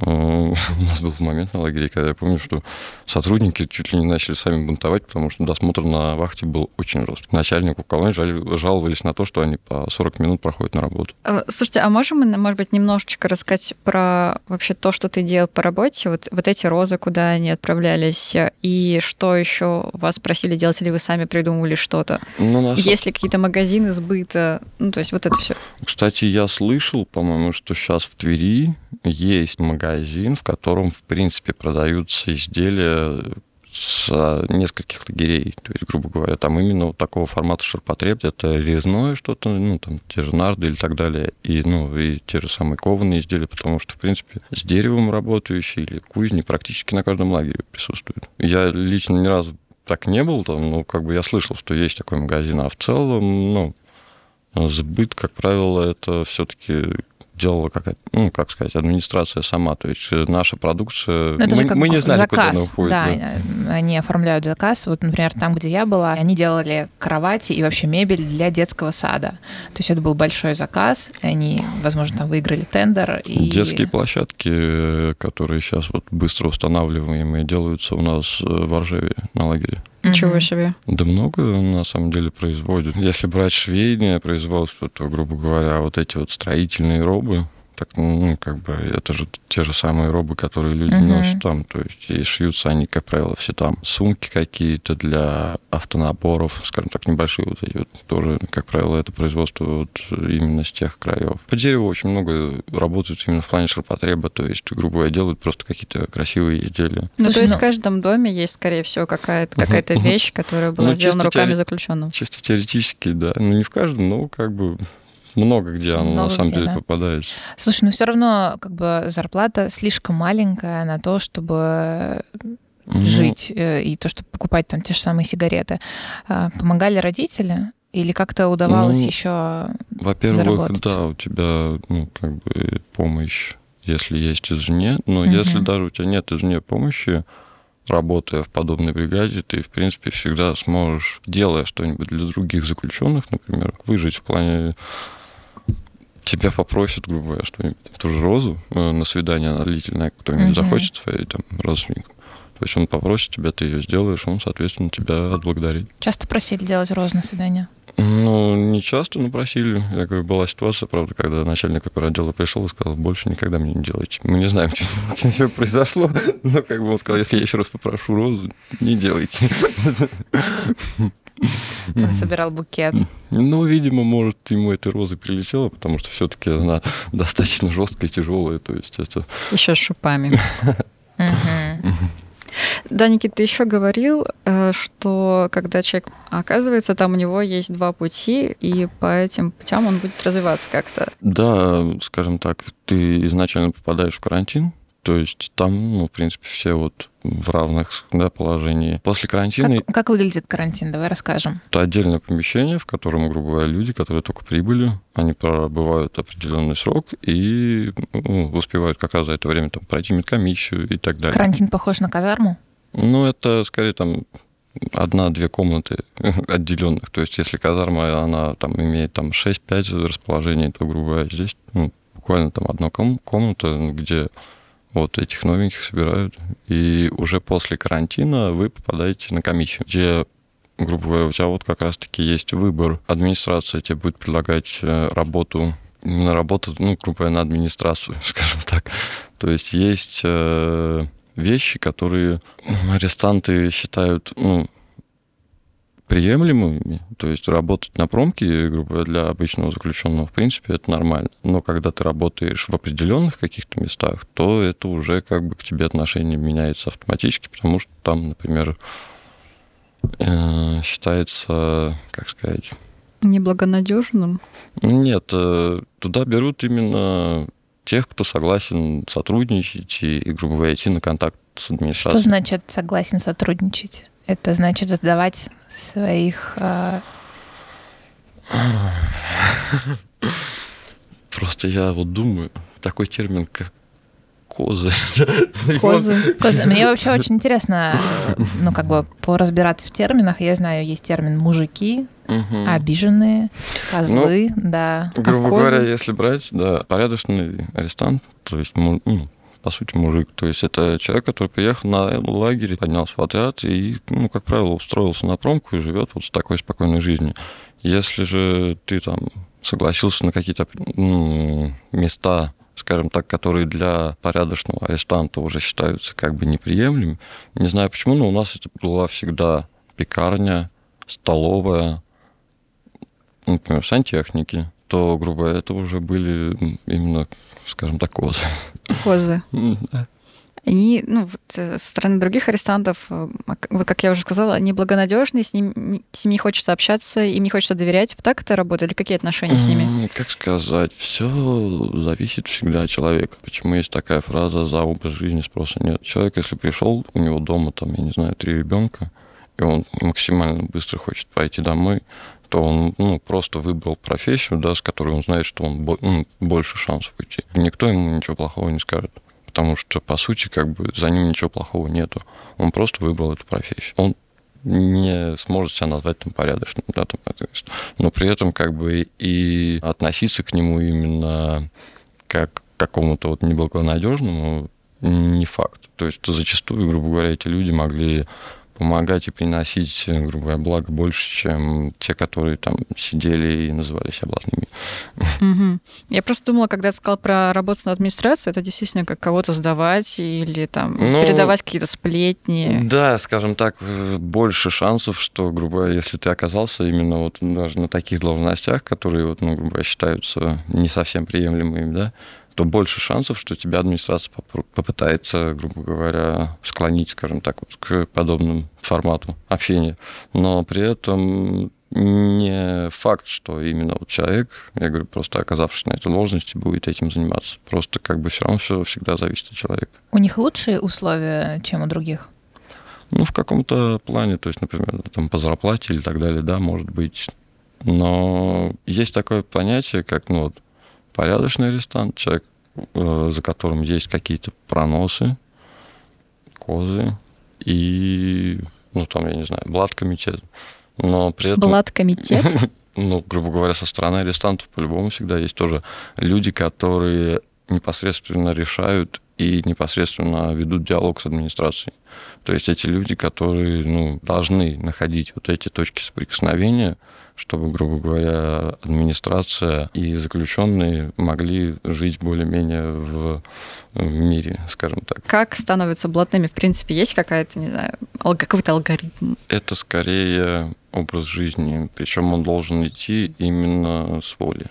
S3: [LAUGHS] у нас был момент на лагере, когда я помню, что сотрудники чуть ли не начали сами бунтовать, потому что досмотр на вахте был очень жесткий. Начальнику колонии жаловались на то, что они по 40 минут проходят на работу.
S2: А, Слушайте, а можем мы, может быть, немножечко рассказать про вообще то, что ты делал по работе, вот, вот эти розы, куда они отправлялись, и что еще вас просили делать, или вы сами придумывали что-то?
S3: Ну, на
S2: Есть ли какие-то магазины сбыта? Ну, то есть вот это все.
S3: Кстати, я слышал, по-моему, что сейчас в Твери есть магазин, в котором, в принципе, продаются изделия с нескольких лагерей. То есть, грубо говоря, там именно вот такого формата ширпотреб. Это резное что-то, ну, там, те же нарды или так далее. И, ну, и те же самые кованые изделия, потому что, в принципе, с деревом работающие или кузни практически на каждом лагере присутствуют. Я лично ни разу так не был там, но как бы я слышал, что есть такой магазин, а в целом, ну, Сбыт, как правило, это все-таки делала какая-то, ну, как сказать, администрация сама. То есть э, наша продукция...
S1: Ну, это
S3: мы,
S1: же как
S3: мы не знали,
S1: заказ.
S3: куда она уходит.
S1: да,
S3: да.
S1: они оформляют заказ. Вот, например, там, где я была, они делали кровати и вообще мебель для детского сада. То есть это был большой заказ. Они, возможно, там выиграли тендер. И...
S3: Детские площадки, э, которые сейчас вот быстро устанавливаемые, делаются у нас э, в Оржеве на лагере.
S2: Ничего себе.
S3: Да много на самом деле производят. Если брать швейное производство, то, грубо говоря, вот эти вот строительные робы, так, ну, как бы, это же те же самые робы, которые люди
S1: Мгм.
S3: носят там. То есть, и шьются они, как правило, все там. Сумки какие-то для автонаборов, скажем так, небольшие вот эти вот, тоже, как правило, это производство вот именно с тех краев. По дереву очень много работают именно в плане ширпотреба, то есть, грубо говоря, делают просто какие-то красивые изделия.
S2: Ну, то
S1: Слушай,
S2: есть
S1: ну-
S2: в каждом доме есть, скорее всего, какая-то какая-то вещь, которая была
S3: Ну,
S2: сделана руками
S3: теори-
S2: заключенного.
S3: Чисто теоретически, да. Ну, не в каждом, но как бы много где оно
S1: Много
S3: на самом
S1: где,
S3: деле
S1: да.
S3: попадается.
S1: Слушай, ну все равно как бы зарплата слишком маленькая на то, чтобы
S3: Ну,
S1: жить э, и то, чтобы покупать там те же самые сигареты. А, Помогали родители? Или как-то удавалось
S3: Ну,
S1: еще...
S3: Во-первых,
S1: заработать.
S3: да, у тебя, ну, как бы помощь, если есть извне, но
S1: Мгм.
S3: если даже у тебя нет извне помощи, работая в подобной бригаде, ты, в принципе, всегда сможешь, делая что-нибудь для других заключенных, например, выжить в плане тебя попросят, грубо говоря, что-нибудь, ту же розу э, на свидание на длительное, кто-нибудь
S1: Мгм.
S3: захочет своей там родственникам. То есть он попросит тебя, ты ее сделаешь, он, соответственно, тебя отблагодарит.
S1: Часто просили делать роз на свидание?
S3: Ну, не часто, но просили. Я говорю, была ситуация, правда, когда начальник оперотдела пришел и сказал, больше никогда мне не делайте. Мы не знаем, что, произошло, но как бы он сказал, если я еще раз попрошу розу, не делайте.
S1: Он [LAUGHS] собирал букет.
S3: Ну, видимо, может, ему этой розы прилетело, потому что все-таки она [LAUGHS] достаточно жесткая и тяжелая. То есть это...
S2: Еще с шипами. [LAUGHS] Да, Никит, ты еще говорил, э, что когда человек оказывается, там у него есть два пути, и по этим путям он будет развиваться как-то.
S3: Да, скажем так, ты изначально попадаешь в карантин, то есть там, ну, в принципе, все вот в равных да, положении. После карантина
S1: Как, как выглядит карантин? Давай расскажем.
S3: это отдельное помещение, в котором, грубо говоря, люди, которые только прибыли, они пробывают определенный срок и ну, успевают как раз за это время там, пройти медкомиссию и так далее.
S1: Карантин похож на казарму?
S3: Ну, это скорее там одна-две комнаты [LAUGHS] отделенных. То есть, если казарма, она там имеет там 6-5 расположений, то, грубо говоря, здесь ну, буквально там одна ком- комната, где вот этих новеньких собирают. И уже после карантина вы попадаете на комиссию, где грубо говоря, у тебя вот как раз-таки есть выбор. Администрация тебе будет предлагать э, работу, именно работу, ну, грубо говоря, на администрацию, [LAUGHS] скажем так. То есть есть э, вещи, которые арестанты считают, ну, приемлемыми, то есть работать на промке, грубо говоря, для обычного заключенного, в принципе, это нормально. Но когда ты работаешь в определенных каких-то местах, то это уже как бы к тебе отношение меняется автоматически, потому что там, например, э, считается, как сказать,
S2: Неблагонадежным.
S3: нет, э, туда берут именно тех, кто согласен сотрудничать и, грубо говоря, идти на контакт с
S1: Что
S3: администрацией.
S1: значит согласен сотрудничать? Это значит задавать своих... а,
S3: Просто я вот думаю, такой термин, как козы.
S2: Козы.
S1: Козы. Мне [LAUGHS] вообще очень интересно, э, ну, как бы, поразбираться в терминах. Я знаю, есть термин «мужики»,
S3: Мгм.
S1: «обиженные», «козлы», да.
S3: Грубо
S2: А
S3: говоря,
S2: козы?
S3: если брать, да, порядочный арестант, то есть, ну, по сути, мужик, то есть это человек, который приехал на лагерь, поднялся в отряд и, ну, как правило, устроился на промку и живет вот с такой спокойной жизнью. Если же ты там согласился на какие-то ну, места, скажем так, которые для порядочного арестанта уже считаются как бы неприемлемыми, не знаю почему, но у нас это была всегда пекарня, столовая, например, сантехники, то, грубо говоря, это уже были именно, скажем так, козы.
S2: Козы. [LAUGHS] Они, ну, вот, э, со стороны других арестантов, э, как я уже сказала, они благонадежные, с, ним, с ними не хочется общаться, им не хочется доверять. Так это работает? Или какие отношения с ними?
S3: Как сказать, все зависит всегда от человека. Почему есть такая фраза «за образ жизни спроса нет». Человек, если пришел, у него дома, там, я не знаю, три ребенка, и он максимально быстро хочет пойти домой, то он ну, просто выбрал профессию, да, с которой он знает, что он бо- ну, больше шансов уйти. Никто ему ничего плохого не скажет. Потому что, по сути, как бы за ним ничего плохого нету. Он просто выбрал эту профессию. Он не сможет себя назвать там порядочным, да, там, но при этом как бы и относиться к нему именно как к какому-то вот неблагонадежному не факт. То есть зачастую, грубо говоря, эти люди могли помогать и приносить, грубо говоря, благо больше, чем те, которые там сидели и называли себя блатными.
S2: Угу. Я просто думала, когда ты сказал про работу на администрацию, это действительно как кого-то сдавать или там ну, передавать какие-то сплетни.
S3: Да, скажем так, больше шансов, что, грубо говоря, если ты оказался именно вот даже на таких должностях, которые, вот, ну, грубо говоря, считаются не совсем приемлемыми, да, то больше шансов, что тебя администрация попытается, грубо говоря, склонить, скажем так, вот к подобному формату общения. Но при этом не факт, что именно вот человек, я говорю, просто оказавшись на этой должности, будет этим заниматься. Просто как бы все равно все всегда зависит от человека.
S1: У них лучшие условия, чем у других?
S3: Ну, в каком-то плане, то есть, например, там по зарплате или так далее, да, может быть. Но есть такое понятие, как, ну, вот, порядочный арестант, человек, э, за которым есть какие-то проносы, козы и, ну, там, я не знаю, блат-комитет. Но при этом...
S2: Блат-комитет? [LAUGHS]
S3: Ну, грубо говоря, со стороны арестантов по-любому всегда есть тоже люди, которые непосредственно решают и непосредственно ведут диалог с администрацией. То есть эти люди, которые ну, должны находить вот эти точки соприкосновения, чтобы, грубо говоря, администрация и заключенные могли жить более-менее в, в мире, скажем так.
S2: Как становятся блатными? В принципе, есть какая-то, не знаю, какой-то алгоритм?
S3: Это скорее образ жизни, причем он должен идти именно с воли.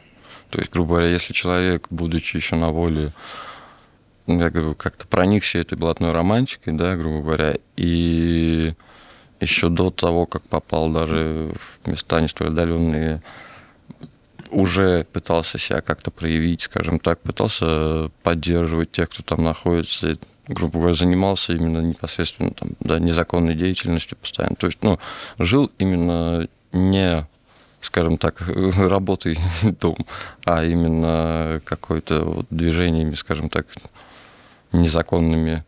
S3: То есть, грубо говоря, если человек, будучи еще на воле, ну, я говорю, как-то проникся этой блатной романтикой, да, грубо говоря, и еще до того, как попал даже в места не столь отдаленные, уже пытался себя как-то проявить, скажем так, пытался поддерживать тех, кто там находится, грубо говоря, занимался именно непосредственно там, да, незаконной деятельностью постоянно. То есть, ну, жил именно не, скажем так, [LAUGHS] работой [LAUGHS] дом, а именно какой-то вот движениями, скажем так, незаконными.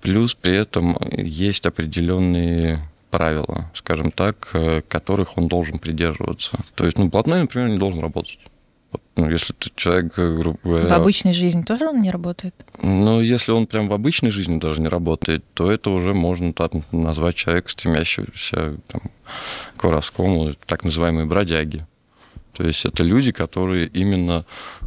S3: Плюс при этом есть определенные правила, скажем так, э, которых он должен придерживаться. То есть, ну, блатной, например, не должен работать. Ну, если ты человек, э, грубо говоря...
S1: В обычной жизни тоже он не работает?
S3: Ну, если он прям в обычной жизни даже не работает, то это уже можно так назвать человека, стремящегося там, к воровскому, так называемые бродяги. То есть это люди, которые именно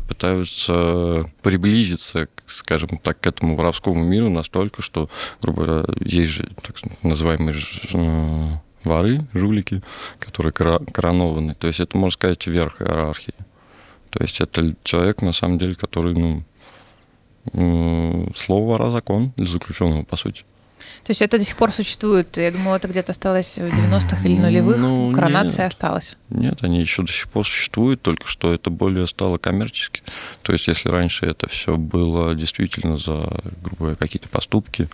S3: пытаются приблизиться, скажем так, к этому воровскому миру настолько, что, грубо говоря, есть же так называемые э, воры, жулики, которые коронованы. То есть это, можно сказать, верх иерархии. То есть это человек, на самом деле, который, ну, слово вора закон для заключенного, по сути.
S1: То есть это до сих пор существует? Я думала, это где-то осталось в 90-х или нулевых, ну, коронация нет. осталась.
S3: Нет, они еще до сих пор существуют, только что это более стало коммерчески. То есть если раньше это все было действительно за, грубо говоря, какие-то поступки,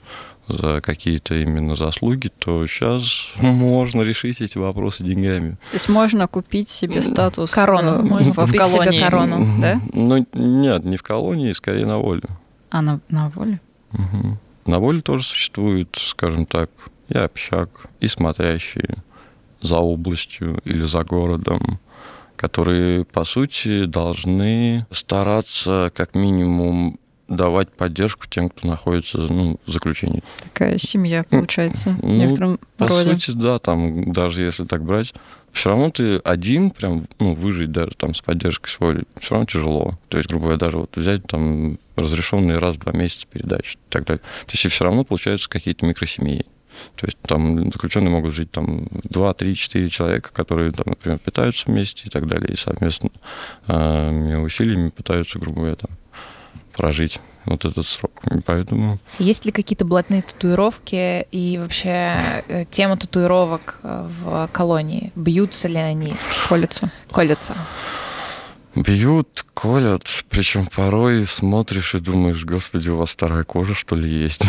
S3: за какие-то именно заслуги, то сейчас [LAUGHS] можно решить эти вопросы деньгами.
S2: То есть можно купить себе статус
S1: корону, можно в, купить колонии, себе корону, да?
S3: Ну нет, не в колонии, скорее на воле.
S2: А на, на воле?
S3: Угу. На воле тоже существует, скажем так, и общак, и смотрящие за областью или за городом, которые, по сути, должны стараться как минимум давать поддержку тем, кто находится ну, в заключении.
S2: Такая семья, получается, ну, в некотором
S3: по
S2: роде.
S3: сути, да, там, даже если так брать, все равно ты один прям, ну, выжить даже там с поддержкой своей, все равно тяжело. То есть, грубо говоря, даже вот взять там разрешенные раз в два месяца передачи и так далее. То есть, и все равно получаются какие-то микросемьи. То есть там заключенные могут жить там 2, 3, 4 человека, которые, там, например, питаются вместе и так далее, и совместно э, усилиями пытаются, грубо говоря, там, прожить вот этот срок. И поэтому...
S1: Есть ли какие-то блатные татуировки и вообще э, тема татуировок э, в колонии? Бьются ли они?
S2: Колются?
S1: Колются.
S3: Бьют, колят, причем порой смотришь и думаешь, господи, у вас старая кожа, что ли, есть?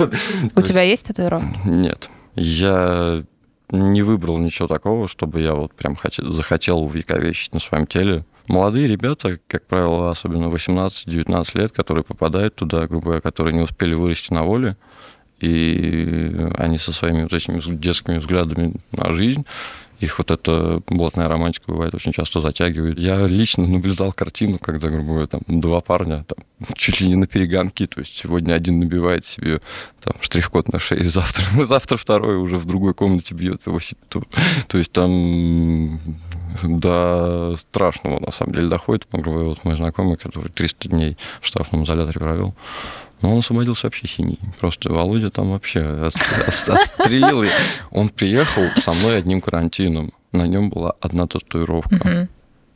S3: [LAUGHS]
S1: У тебя есть татуировки?
S3: Нет. Я не выбрал ничего такого, чтобы я вот прям захотел увековечить на своем теле молодые ребята, как правило, особенно 18-19 лет, которые попадают туда, грубо говоря, которые не успели вырасти на воле, и они со своими вот этими детскими взглядами на жизнь их вот эта блатная романтика бывает очень часто затягивает. Я лично наблюдал картину, когда, грубо говоря, там два парня там, [LAUGHS] чуть ли не на перегонки, то есть сегодня один набивает себе там штрих-код на шее, [LAUGHS] завтра, завтра второй уже в другой комнате бьет его себе. То есть там до страшного, на самом деле, доходит. Вот мой знакомый, который 300 дней в штрафном изоляторе провел, но он освободился вообще синий. Просто Володя там вообще отстрелил. Он приехал со мной одним карантином. На нем была одна татуировка.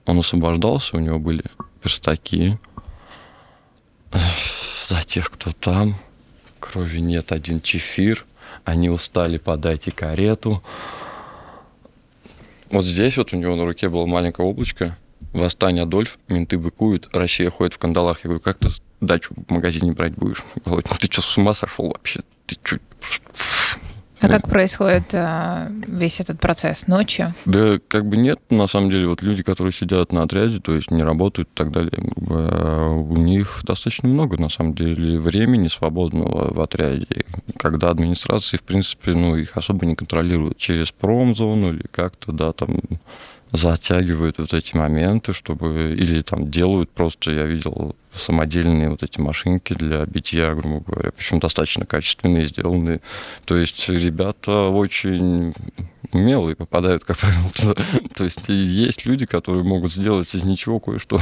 S3: Он освобождался, у него были перстаки. За тех, кто там. Крови нет, один чефир. Они устали, подайте карету. Вот здесь вот у него на руке было маленькое облачко. Восстание Адольф, менты быкуют, Россия ходит в кандалах. Я говорю, как ты дачу в магазине брать будешь? Володь, ну ты что, с ума сошел вообще? Ты что?
S1: А как происходит а, весь этот процесс ночью?
S3: Да, как бы нет, на самом деле, вот люди, которые сидят на отряде, то есть не работают и так далее, у них достаточно много, на самом деле, времени свободного в отряде, когда администрации, в принципе, ну, их особо не контролируют через промзону или как-то, да, там затягивают вот эти моменты, чтобы или там делают просто, я видел самодельные вот эти машинки для битья, грубо говоря, причем достаточно качественные, сделанные. То есть ребята очень умелые попадают, как правило, [LAUGHS] туда. То есть есть люди, которые могут сделать из ничего кое-что.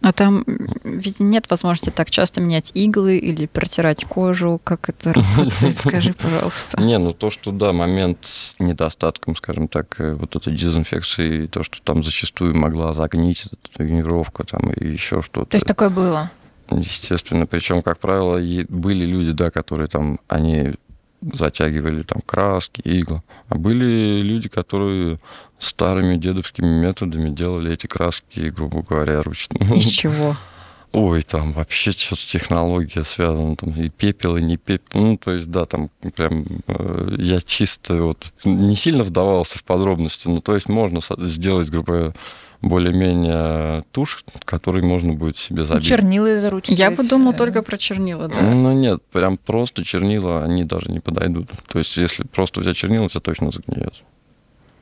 S2: А там ведь нет возможности так часто менять иглы или протирать кожу, как это [LAUGHS] работает, скажи, пожалуйста.
S3: Не, ну то, что, да, момент с недостатком, скажем так, э, вот этой дезинфекции, то, что там зачастую могла загнить эта тренировка там и еще что-то.
S1: То есть такое было?
S3: Естественно, причем, как правило, были люди, да, которые там, они затягивали там краски, иглы. А были люди, которые старыми дедовскими методами делали эти краски, грубо говоря, ручно.
S2: Из чего? [LAUGHS]
S3: Ой, там вообще что-то технология связана, там и пепел, и не пепел. Ну, то есть, да, там прям э, я чисто вот не сильно вдавался в подробности, но то есть можно сделать, грубо говоря, более-менее тушь, который можно будет себе забить.
S1: Чернила из ручки.
S2: Я подумал только про чернила, да.
S3: Ну нет, прям просто чернила, они даже не подойдут. То есть если просто взять чернила, у тебя точно загниет.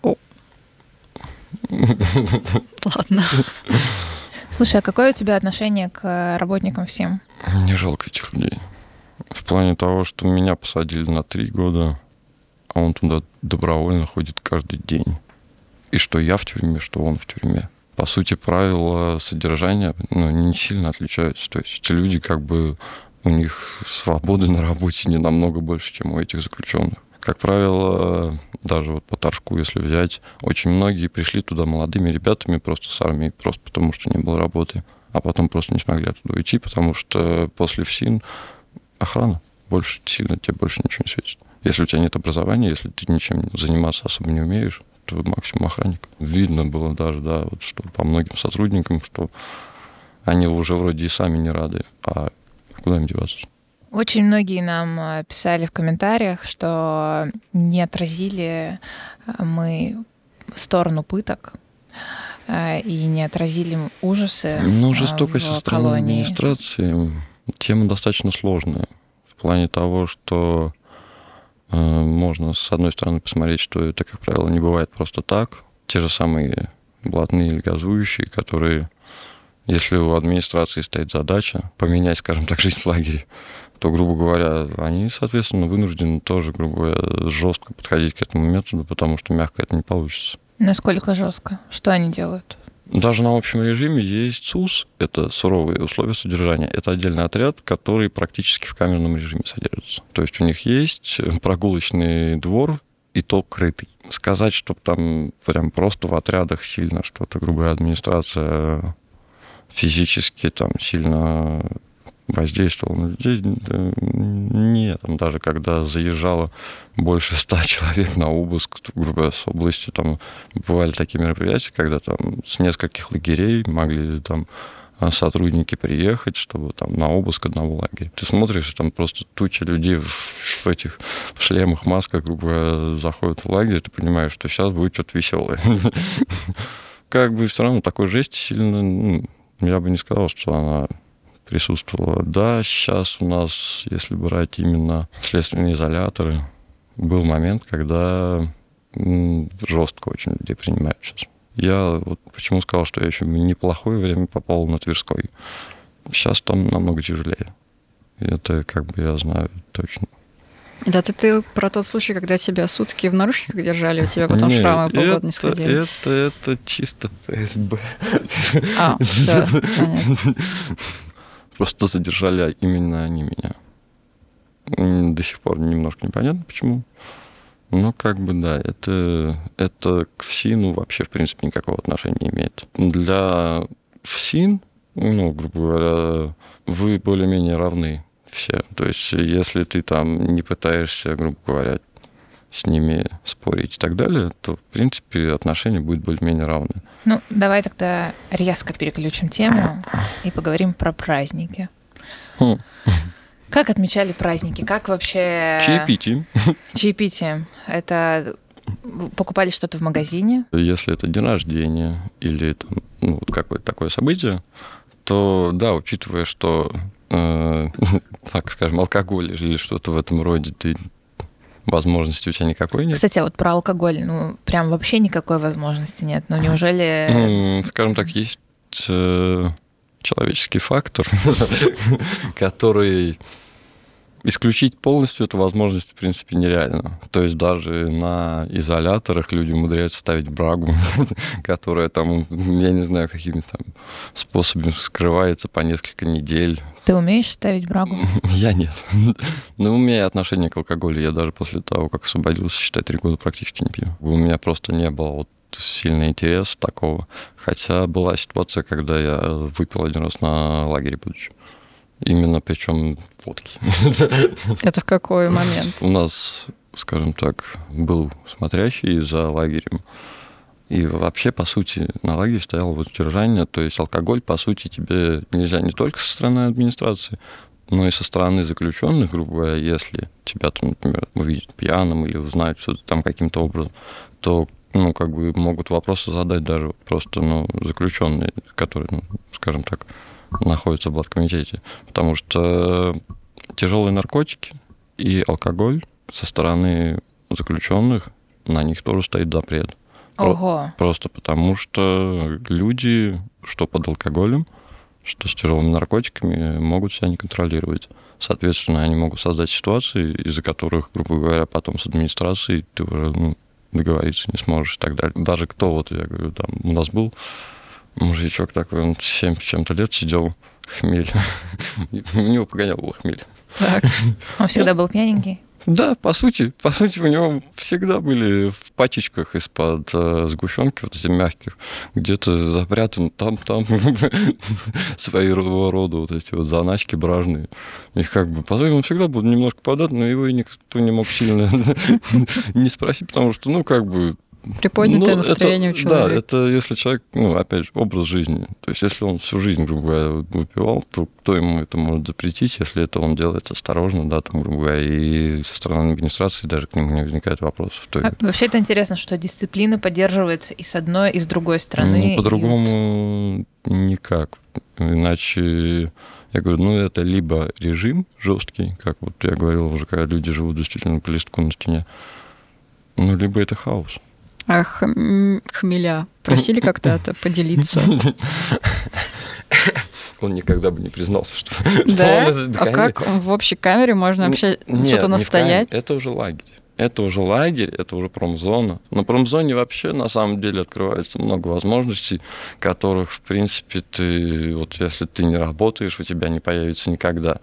S2: О. Ладно. [LAUGHS]
S1: Слушай, а какое у тебя отношение к работникам всем?
S3: Мне жалко этих людей. В плане того, что меня посадили на три года, а он туда добровольно ходит каждый день и что я в тюрьме, что он в тюрьме. По сути, правила содержания ну, не сильно отличаются. То есть эти люди как бы у них свободы на работе не намного больше, чем у этих заключенных. Как правило, даже вот по Торжку, если взять, очень многие пришли туда молодыми ребятами просто с армии, просто потому что не было работы, а потом просто не смогли оттуда уйти, потому что после ФСИН охрана больше сильно тебе больше ничего не светит. Если у тебя нет образования, если ты ничем заниматься особо не умеешь, максимум охранник. Видно было даже, да, вот, что по многим сотрудникам, что они уже вроде и сами не рады, а куда им деваться?
S1: Очень многие нам э, писали в комментариях, что не отразили э, мы сторону пыток э, и не отразили ужасы.
S3: Ну, жестокость со стороны администрации тема достаточно сложная. В плане того, что можно, с одной стороны, посмотреть, что это, как правило, не бывает просто так. Те же самые блатные или газующие, которые, если у администрации стоит задача поменять, скажем так, [LAUGHS] жизнь в лагере, то, грубо говоря, они, соответственно, вынуждены тоже, грубо говоря, жестко подходить к этому методу, потому что мягко это не получится.
S1: Насколько жестко? Что они делают?
S3: Даже на общем режиме есть СУС, это суровые условия содержания. Это отдельный отряд, который практически в камерном режиме содержится. То есть у них есть прогулочный двор, и то крытый. Сказать, чтобы там прям просто в отрядах сильно что-то, грубая администрация физически там сильно воздействовал на людей. Нет, там даже когда заезжало больше ста человек на обыск, грубо с области, там бывали такие мероприятия, когда там с нескольких лагерей могли там а, сотрудники приехать, чтобы там на обыск одного лагеря. Ты смотришь, там просто туча людей в, этих в шлемах, масках, грубо заходят в лагерь, ты понимаешь, что сейчас будет что-то веселое. [LAUGHS] Как бы все равно такой жести сильно, ну, я бы не сказал, что она присутствовала. Да, сейчас у нас, если брать именно следственные изоляторы, был момент, когда жестко очень людей принимают сейчас. Я вот почему сказал, что я еще в неплохое время попал на Тверской. Сейчас там намного тяжелее. Это как бы я знаю точно.
S2: Да, ты, ты про тот случай, когда тебя сутки в наручниках держали, у тебя потом
S3: Не,
S2: шрамы полгода
S3: это,
S2: не сходили.
S3: Это, это чисто ФСБ.
S2: А, все, [LAUGHS] понятно.
S3: Просто задержали именно они меня. До сих пор немножко непонятно, почему. Но как бы да, это, это к ФСИНу вообще, в принципе, никакого отношения не имеет. Для ФСИН, ну, грубо говоря, вы более-менее равны все. То есть если ты там не пытаешься, грубо говоря, с ними спорить и так далее, то, в принципе, отношения будут более-менее равны.
S1: Ну, давай тогда резко переключим тему и поговорим про праздники.
S3: Хм.
S1: Как отмечали праздники? Как вообще...
S3: Чаепитие.
S1: Чаепитие. Это покупали что-то в магазине?
S3: Если это день рождения или там, ну, какое-то такое событие, то да, учитывая, что, э, [LAUGHS] так скажем, алкоголь или что-то в этом роде, ты возможности у тебя никакой нет.
S1: Кстати, а вот про алкоголь, ну, прям вообще никакой возможности нет. Ну, неужели...
S3: Скажем так, есть э, человеческий фактор, [LAUGHS] который исключить полностью эту возможность, в принципе, нереально. То есть даже на изоляторах люди умудряются ставить брагу, [LAUGHS] которая там, я не знаю, какими там способами скрывается по несколько недель.
S1: Ты умеешь ставить брагу? [LAUGHS]
S3: Я нет. [LAUGHS] Но у меня отношение к алкоголю. Я даже после того, как освободился, считай, три года практически не пью. У меня просто не было вот сильный интерес такого. Хотя была ситуация, когда я выпил один раз на лагере, будучи. Именно причем водки.
S2: Это в какой момент?
S3: У нас, скажем так, был смотрящий за лагерем. И вообще, по сути, на лагере стояло воздержание. То есть алкоголь, по сути, тебе нельзя не только со стороны администрации, но и со стороны заключенных, грубо говоря, если тебя там, например, увидят пьяным или узнают что-то там каким-то образом, то ну, как бы могут вопросы задать даже просто, ну, заключенные, которые, ну, скажем так, находятся в блаткомитете. Потому что тяжелые наркотики и алкоголь со стороны заключенных, на них тоже стоит запрет.
S1: Ого.
S3: Просто потому, что люди, что под алкоголем, что с тяжелыми наркотиками, могут себя не контролировать. Соответственно, они могут создать ситуации, из-за которых, грубо говоря, потом с администрацией ты уже ну, договориться не сможешь и так далее. Даже кто, вот я говорю, там у нас был мужичок такой, он 7 с чем-то лет сидел, хмель. [LAUGHS] У него погонял был хмель.
S2: Так.
S1: Он всегда был пьяненький?
S3: Да, по сути, по сути, у него всегда были в пачечках из-под э, сгущенки, вот эти мягких, где-то запрятаны там-там [LAUGHS] своего рода вот эти вот заначки бражные. И как бы, по сути, он всегда был немножко подат, но его и никто не мог сильно [LAUGHS] не спросить, потому что, ну, как бы,
S2: Приподнятое
S3: ну, это-
S2: настроение у
S3: Да,
S2: человека.
S3: это если человек, ну, опять же, образ жизни. То есть, если он всю жизнь, грубо говоря, выпивал, то кто ему это может запретить, если это он делает осторожно, да, там, грубо говоря, и со стороны администрации даже к нему не возникает вопросов. То
S1: А, Вообще это интересно, что дисциплина поддерживается и с одной, и с другой стороны.
S3: Ну,
S1: и
S3: по-другому никак. Иначе, я говорю, ну, это либо режим жесткий, как вот я говорил уже, когда люди живут действительно по листку на стене, ну, либо это хаос.
S2: А хм- хмеля просили как-то это поделиться? [LAUGHS]
S3: Он никогда бы не признался, что...
S2: Да? А как в общей камере можно вообще что-то настоять?
S3: Это уже лагерь. Это уже лагерь, это уже промзона. На промзоне вообще на самом деле открывается много возможностей, которых, в принципе, ты, вот если ты не работаешь, у тебя не появится никогда.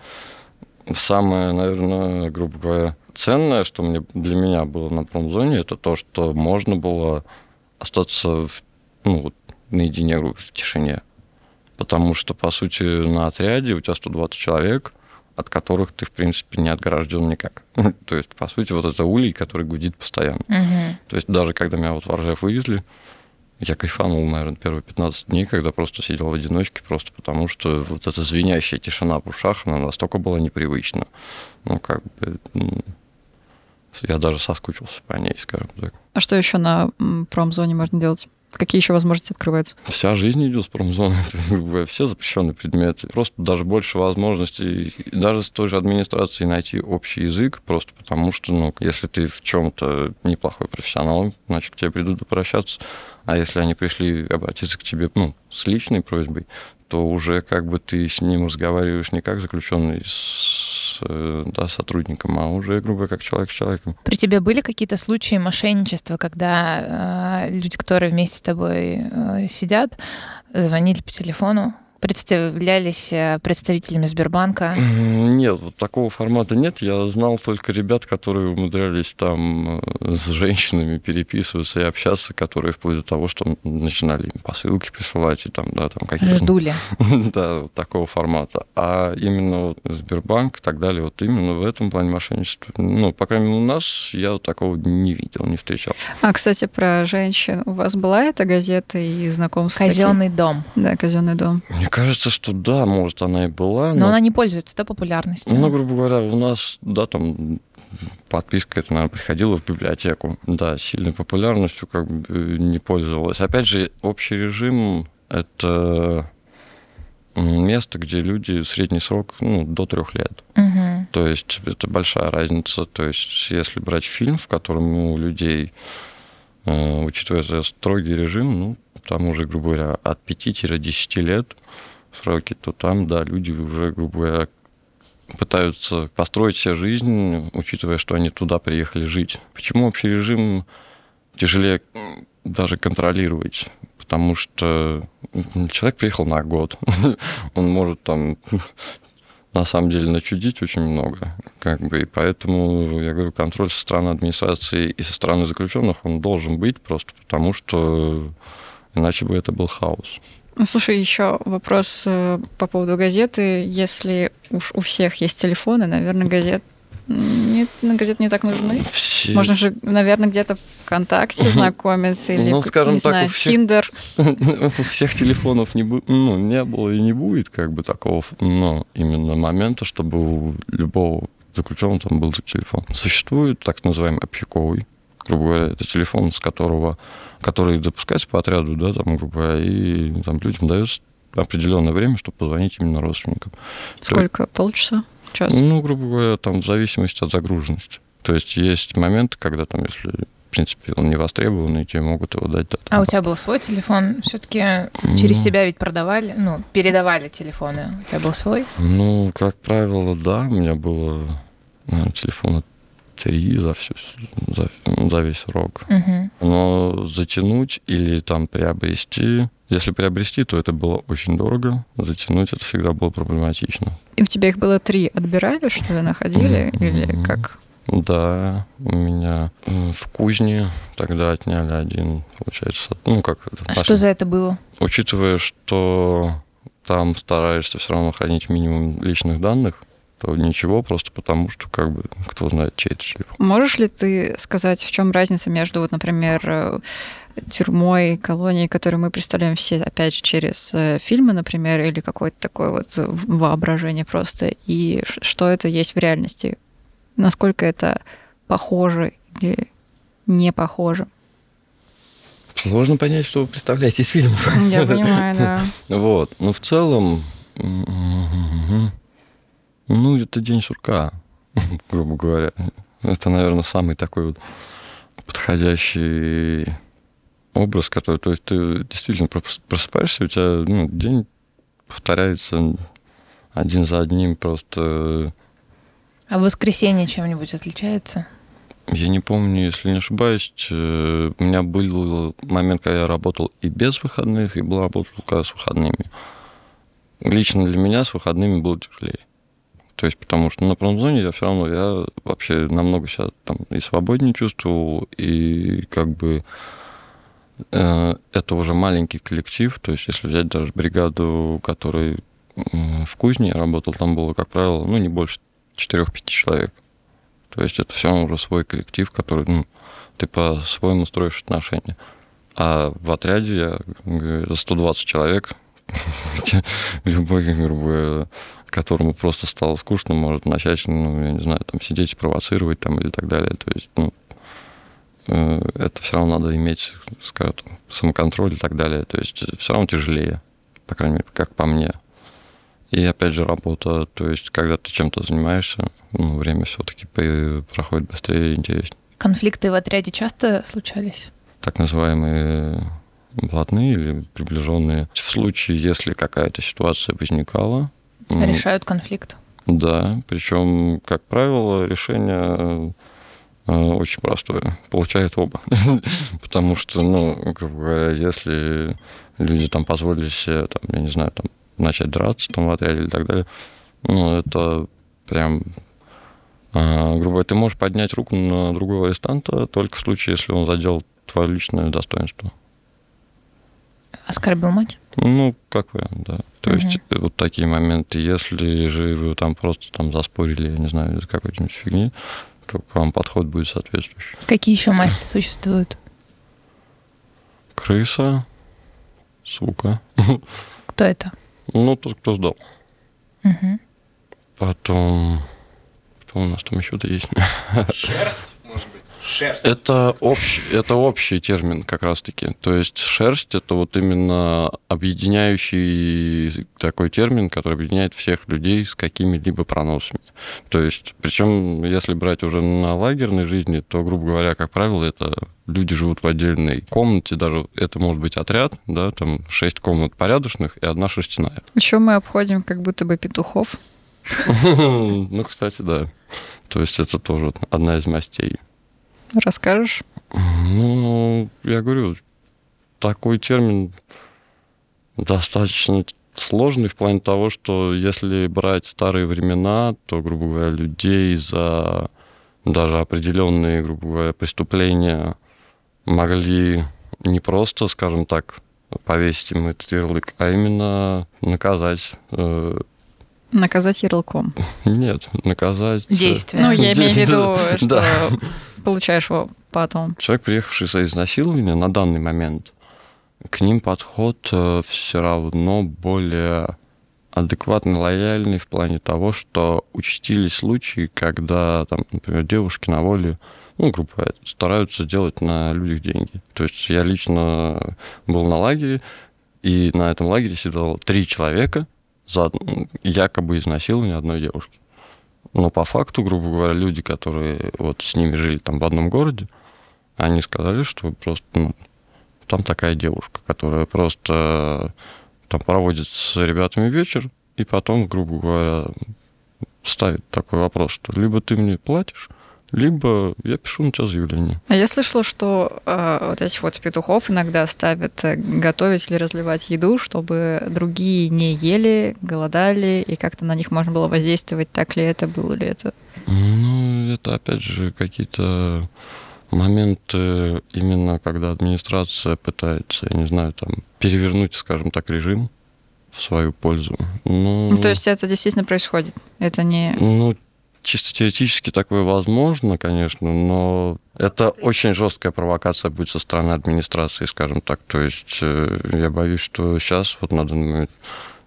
S3: Самое, наверное, грубо говоря, ценное, что мне, для меня было на промзоне, это то, что можно было остаться в- ну, вот, наедине, грубо, в тишине. Потому что, по сути, на отряде у тебя 120 человек, от которых ты, в принципе, не отгражден никак. [LAUGHS] То есть, по сути, вот это улей, который гудит постоянно. То есть даже когда меня вот в Ржев вывезли, я кайфанул, наверное, первые 15 дней, когда просто сидел в одиночке, просто потому что вот эта звенящая тишина в ушах, она настолько была непривычна. Ну, как бы... Я даже соскучился по ней, скажем так.
S2: А что еще на промзоне можно делать? какие еще возможности открываются?
S3: Вся жизнь идет с промзоны, [LAUGHS] все запрещенные предметы. Просто даже больше возможностей, даже с той же администрацией найти общий язык, просто потому что, ну, если ты в чем-то неплохой профессионал, значит, к тебе придут попрощаться. А если они пришли обратиться к тебе, ну, с личной просьбой, то уже как бы ты с ним разговариваешь не как заключенный с э, да, сотрудником, а уже, грубо как человек с человеком.
S1: При тебе были какие-то случаи мошенничества, когда э, люди, которые вместе с тобой э, сидят, звонили по телефону, представлялись э, представителями Сбербанка?
S3: Нет, вот такого формата нет. Я знал только ребят, которые умудрялись там э, с женщинами переписываться и общаться, которые вплоть до того, что начинали им посылки присылать и там, да, там какие-то...
S1: Ждули. [LAUGHS]
S3: Да, вот такого формата. А именно вот Сбербанк и так далее, вот именно в этом плане мошенничества, ну, по крайней мере, у нас я вот такого не видел, не встречал.
S2: А, кстати, про женщин. У вас была эта газета и знакомство?
S1: Казенный дом.
S2: Да, казенный дом.
S3: Мне кажется, что да, может, она и была.
S1: Но она не пользуется, да, популярностью.
S3: Ну, грубо говоря, у нас, да, там подписка это, наверное, приходила в библиотеку. Да, сильной популярностью как бы не пользовалась. Опять же, общий режим — это место, где люди средний срок ну, до трех лет.
S1: Мгм.
S3: То есть это большая разница. То есть если брать фильм, в котором у людей, учитывая это строгий режим, ну, там уже, грубо говоря, от 5-10 лет сроки, то там, да, люди уже, грубо говоря, пытаются построить себе жизнь, учитывая, что они туда приехали жить. Почему общий режим тяжелее даже контролировать? Потому что человек приехал на год. [LAUGHS] Он может там на самом деле начудить очень много. Как бы, и поэтому, я говорю, контроль со стороны администрации и со стороны заключенных, он должен быть просто потому, что иначе бы это был хаос.
S2: Ну, слушай, еще вопрос э, по поводу газеты. Если уж у всех есть телефоны, наверное, газет не, ну, газеты не так нужны.
S3: Все...
S2: Можно же, наверное, где-то ВКонтакте [LAUGHS] знакомиться или,
S3: Ну, скажем
S2: не
S3: так,
S2: знаю,
S3: у всех-
S2: Тиндер. [LAUGHS]
S3: У всех телефонов не, ну, не было и не будет как бы такого ну, именно момента, чтобы у любого заключенного там был телефон. Существует так называемый общаковый, грубо говоря, это телефон, с которого, который запускается по отряду, да, там, грубо говоря, и там людям дается определенное время, чтобы позвонить именно родственникам.
S2: Сколько? Полчаса? Час?
S3: Ну, грубо говоря, там в зависимости от загруженности. То есть есть моменты, когда там, если, в принципе, он не востребованный, тебе могут его дать. да, там,
S1: А у тебя был свой телефон? Все-таки через
S3: Ну.
S1: себя ведь продавали, ну, передавали телефоны. У тебя был свой?
S3: Ну, как правило, да. У меня было, наверное, телефона три за, всю, за, за весь срок.
S1: Мгм.
S3: Но затянуть или там приобрести... Если приобрести, то это было очень дорого. Затянуть это всегда было проблематично.
S2: И у тебя их было три. Отбирали, что ли, находили?
S3: Мгм.
S2: Или как?
S3: Да, у меня в кузне тогда отняли один, получается. Ну, как это?
S1: А что за это было?
S3: Учитывая, что там стараешься все равно хранить минимум личных данных, то ничего, просто потому что, как бы, кто знает, чей это телефон.
S2: Можешь ли ты сказать, в чем разница между, вот, например, э, тюрьмой, колонией, которую мы представляем все, опять же, через э, фильмы, например, или какое-то такое вот воображение просто, и что это есть в реальности? Насколько это похоже или не похоже?
S3: Сложно понять, что вы представляете из фильма.
S2: Я понимаю, да. [LAUGHS]
S3: Вот. Но в целом, ну, это день сурка, [LAUGHS] грубо говоря. Это, наверное, самый такой вот подходящий образ, который... То есть ты действительно прос- просыпаешься, у тебя ну, день повторяется один за одним просто...
S1: А воскресенье чем-нибудь отличается?
S3: Я не помню, если не ошибаюсь, э, у меня был момент, когда я работал и без выходных, и был работал когда с выходными. Лично для меня с выходными было тяжелее. То есть, потому что на промзоне я все равно, я вообще намного себя там и свободнее чувствовал, и как бы это уже маленький коллектив. То есть, если взять даже бригаду, которой м, в кузне работал, там было, как правило, ну, не больше 4-5 человек. То есть это все равно уже свой коллектив, который ну, ты по-своему строишь отношения. А в отряде я говорю, за 120 человек, [LAUGHS] любой, грубо которому просто стало скучно, может начать, ну, я не знаю, там сидеть провоцировать там или так далее. То есть, ну, э, это все равно надо иметь, скажем, самоконтроль и так далее. То есть все равно тяжелее, по крайней мере, как по мне. И опять же работа, то есть когда ты чем-то занимаешься, ну, время все-таки проходит быстрее и интереснее.
S1: Конфликты в отряде часто случались?
S3: Так называемые блатные или приближенные. В случае, если какая-то ситуация возникала...
S1: Решают конфликт.
S3: Да, причем, как правило, решение э, очень простое. Получают оба. [LAUGHS] Потому что, ну, грубо говоря, если люди там позволили себе, там, я не знаю, там, начать драться там в отряде или так далее, ну, это прям а, грубо говоря, ты можешь поднять руку на другого арестанта только в случае, если он задел твое личное достоинство.
S1: Оскорбил мать?
S3: Ну, как вариант, да. То угу. есть вот такие моменты. Если же вы там просто там заспорили, я не знаю, из какой-нибудь фигни, к вам подход будет соответствующий.
S1: Какие еще масти существуют?
S3: Крыса, сука.
S1: Кто это?
S3: Ну, тот, кто сдал.
S1: Угу.
S3: Потом... Кто у нас там еще-то есть?
S5: Шерсть, может быть? Шерсть.
S3: Это общий, это общий термин как раз-таки. То есть шерсть это вот именно объединяющий такой термин, который объединяет всех людей с какими-либо проносами. То есть, причем, если брать уже на лагерной жизни, то, грубо говоря, как правило, это люди живут в отдельной комнате, даже это может быть отряд, да, там шесть комнат порядочных и одна шерстяная.
S2: Еще мы обходим как будто бы петухов. [LAUGHS]
S3: Ну, кстати, да. То есть это тоже одна из мастей.
S2: Расскажешь?
S3: Ну, я говорю, такой термин достаточно сложный в плане того, что если брать старые времена, то, грубо говоря, людей за даже определенные, грубо говоря, преступления могли не просто, скажем так, повесить им этот ярлык, а именно наказать. Э,
S2: наказать ярлыком? [LAUGHS]
S3: Нет, наказать...
S1: Э, Действие.
S2: Ну, я [LAUGHS] имею в виду, что [LAUGHS] получаешь его потом.
S3: Человек, приехавший за изнасилование на данный момент, к ним подход э, все равно более адекватный, лояльный в плане того, что учтились случаи, когда, там, например, девушки на воле, ну, грубо говоря, стараются делать на людях деньги. То есть я лично был на лагере, и на этом лагере сидело три человека за якобы изнасилование одной девушки. Но по факту, грубо говоря, люди, которые вот с ними жили там в одном городе, они сказали, что просто ну, там такая девушка, которая просто там проводит с ребятами вечер, и потом, грубо говоря, ставит такой вопрос, что либо ты мне платишь, либо я пишу на тебя заявление.
S2: А я слышала, что э, вот этих вот петухов иногда ставят э, готовить или разливать еду, чтобы другие не ели, голодали, и как-то на них можно было воздействовать, так ли это, было ли это?
S3: Ну, это опять же какие-то моменты именно, когда администрация пытается, я не знаю, там, перевернуть, скажем так, режим в свою пользу.
S2: Ну, ну, то есть это действительно происходит? Это не...
S3: Ну, чисто теоретически такое возможно, конечно, но это очень жесткая провокация будет со стороны администрации, скажем так. То есть э, я боюсь, что сейчас вот на данный момент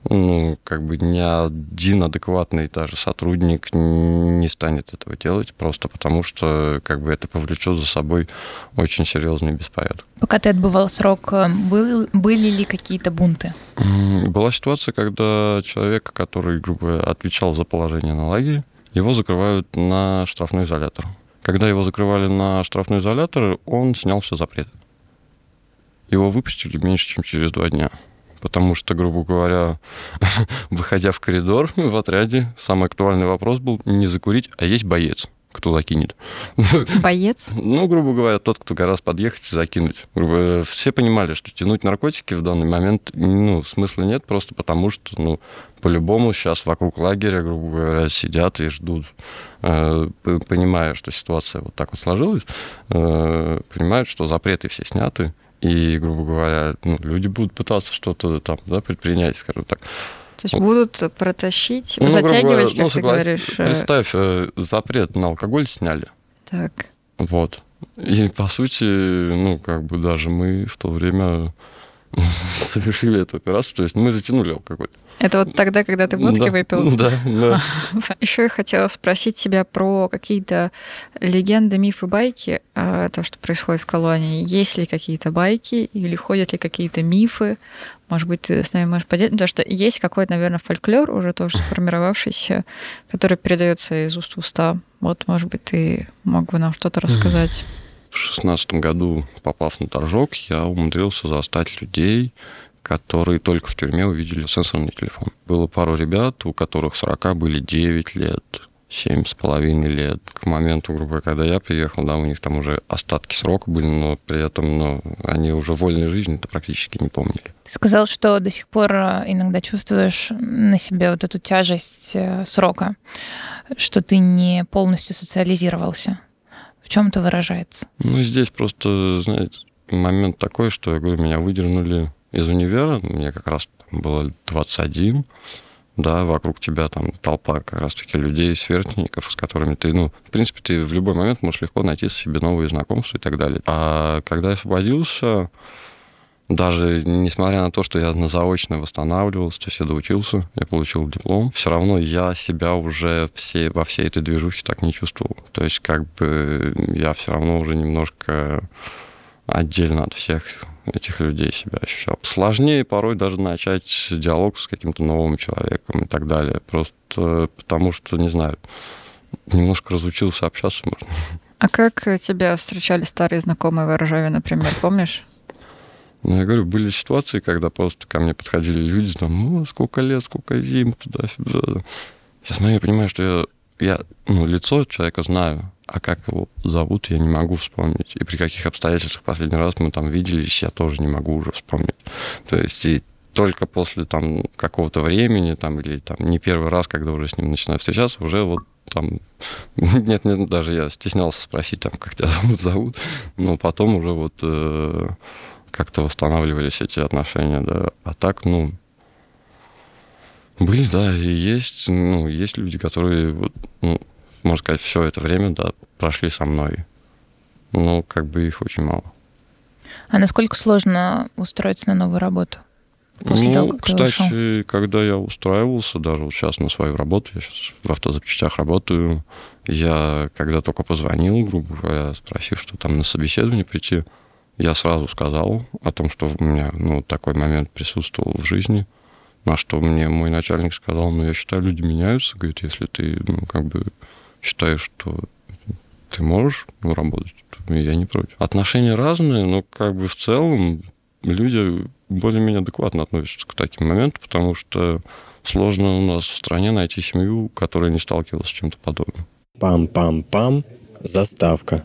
S3: ну, как бы ни один адекватный даже сотрудник не станет этого делать, просто потому что как бы это повлечет за собой очень серьезный беспорядок.
S1: Пока ты отбывал срок, э, был, были ли какие-то бунты?
S3: Была ситуация, когда человек, который, грубо говоря, отвечал за положение на лагере, его закрывают на штрафной изолятор. Когда его закрывали на штрафной изолятор, он снял все запреты. Его выпустили меньше, чем через два дня. Потому что, грубо говоря, [LAUGHS] выходя в коридор в отряде, самый актуальный вопрос был не закурить, а есть боец кто закинет.
S2: Боец? [LAUGHS]
S3: ну, грубо говоря, тот, кто гораздо подъехать и закинуть. Грубо, все понимали, что тянуть наркотики в данный момент ну, смысла нет, просто потому что, ну, по-любому сейчас вокруг лагеря, грубо говоря, сидят и ждут, э, понимая, что ситуация вот так вот сложилась, э, понимают, что запреты все сняты, и, грубо говоря, ну, люди будут пытаться что-то там да, предпринять, скажем так.
S2: То есть будут протащить, ну, затягивать, говоря, как ну, ты говоришь.
S3: Э, представь, э, запрет на алкоголь сняли.
S2: Так.
S3: Вот. И, по сути, ну, как бы даже мы в то время [LAUGHS] совершили эту операцию, то есть мы затянули алкоголь.
S2: Это вот тогда, когда ты водки
S3: да,
S2: выпил? [LAUGHS]
S3: Да, да. [LAUGHS]
S2: Еще я хотела спросить тебя про какие-то легенды, мифы, байки, а, то, что происходит в колонии. Есть ли какие-то байки или ходят ли какие-то мифы? Может быть, ты с нами можешь поделиться? Потому что есть какой-то, наверное, фольклор уже тоже [CLEARS THROAT] сформировавшийся, который передается из уст в уста. Вот, может быть, ты мог бы нам что-то рассказать.
S3: В шестнадцатом году, попав на торжок, я умудрился застать людей, которые только в тюрьме увидели сенсорный телефон. Было пару ребят, у которых 40 были 9 лет, семь с половиной лет. К моменту, грубо говоря, когда я приехал, да, у них там уже остатки срока были, но при этом ну, они уже вольной жизни это практически не помнили.
S1: Ты сказал, что до сих пор э, иногда чувствуешь на себе вот эту тяжесть э, срока, что ты не полностью социализировался. В чем это выражается?
S3: Ну, здесь просто, знаете, момент такой, что я говорю, меня выдернули из универа, мне как раз было 21, да, вокруг тебя там толпа как раз-таки людей, сверстников, с которыми ты, ну, в принципе, ты в любой момент можешь легко найти себе новые знакомства и так далее. А когда я освободился, даже несмотря на то, что я на заочно восстанавливался, то есть я доучился, я получил диплом, все равно я себя уже все, во всей этой движухе так не чувствовал. То есть как бы я все равно уже немножко отдельно от всех этих людей себя ощущал. Сложнее порой даже начать диалог с каким-то новым человеком и так далее. Просто потому что, не знаю, немножко разучился общаться, можно.
S2: А как тебя встречали старые знакомые в Ржаве, например, помнишь?
S3: Ну, я говорю, были ситуации, когда просто ко мне подходили люди, там, ну, сколько лет, сколько зим, туда-сюда. Я смотрю, я понимаю, что я я ну, лицо человека знаю, а как его зовут, я не могу вспомнить. И при каких обстоятельствах последний раз мы там виделись, я тоже не могу уже вспомнить. То есть и только после там какого-то времени, там, или там не первый раз, когда уже с ним начинаю встречаться, уже вот там... [LAUGHS] Нет, нет, даже я стеснялся спросить, там, как тебя зовут, зовут. Но потом уже вот э, как-то восстанавливались эти отношения, да. А так, ну, были, да, и есть, ну, есть люди, которые, вот, ну, можно сказать, все это время, да, прошли со мной. Но как бы их очень мало.
S1: А насколько сложно устроиться на новую работу? После
S3: ну,
S1: того, как
S3: кстати,
S1: ты ушел?
S3: когда я устраивался, даже вот сейчас на свою работу, я сейчас в автозапчастях работаю, я когда только позвонил, грубо говоря, спросив, что там на собеседование прийти, я сразу сказал о том, что у меня ну, такой момент присутствовал в жизни – на что мне мой начальник сказал, ну, я считаю, люди меняются, говорит, если ты, ну, как бы считаешь, что ты можешь работать, я не против. Отношения разные, но как бы в целом люди более-менее адекватно относятся к таким моментам, потому что сложно у нас в стране найти семью, которая не сталкивалась с чем-то подобным.
S4: Пам-пам-пам. Заставка.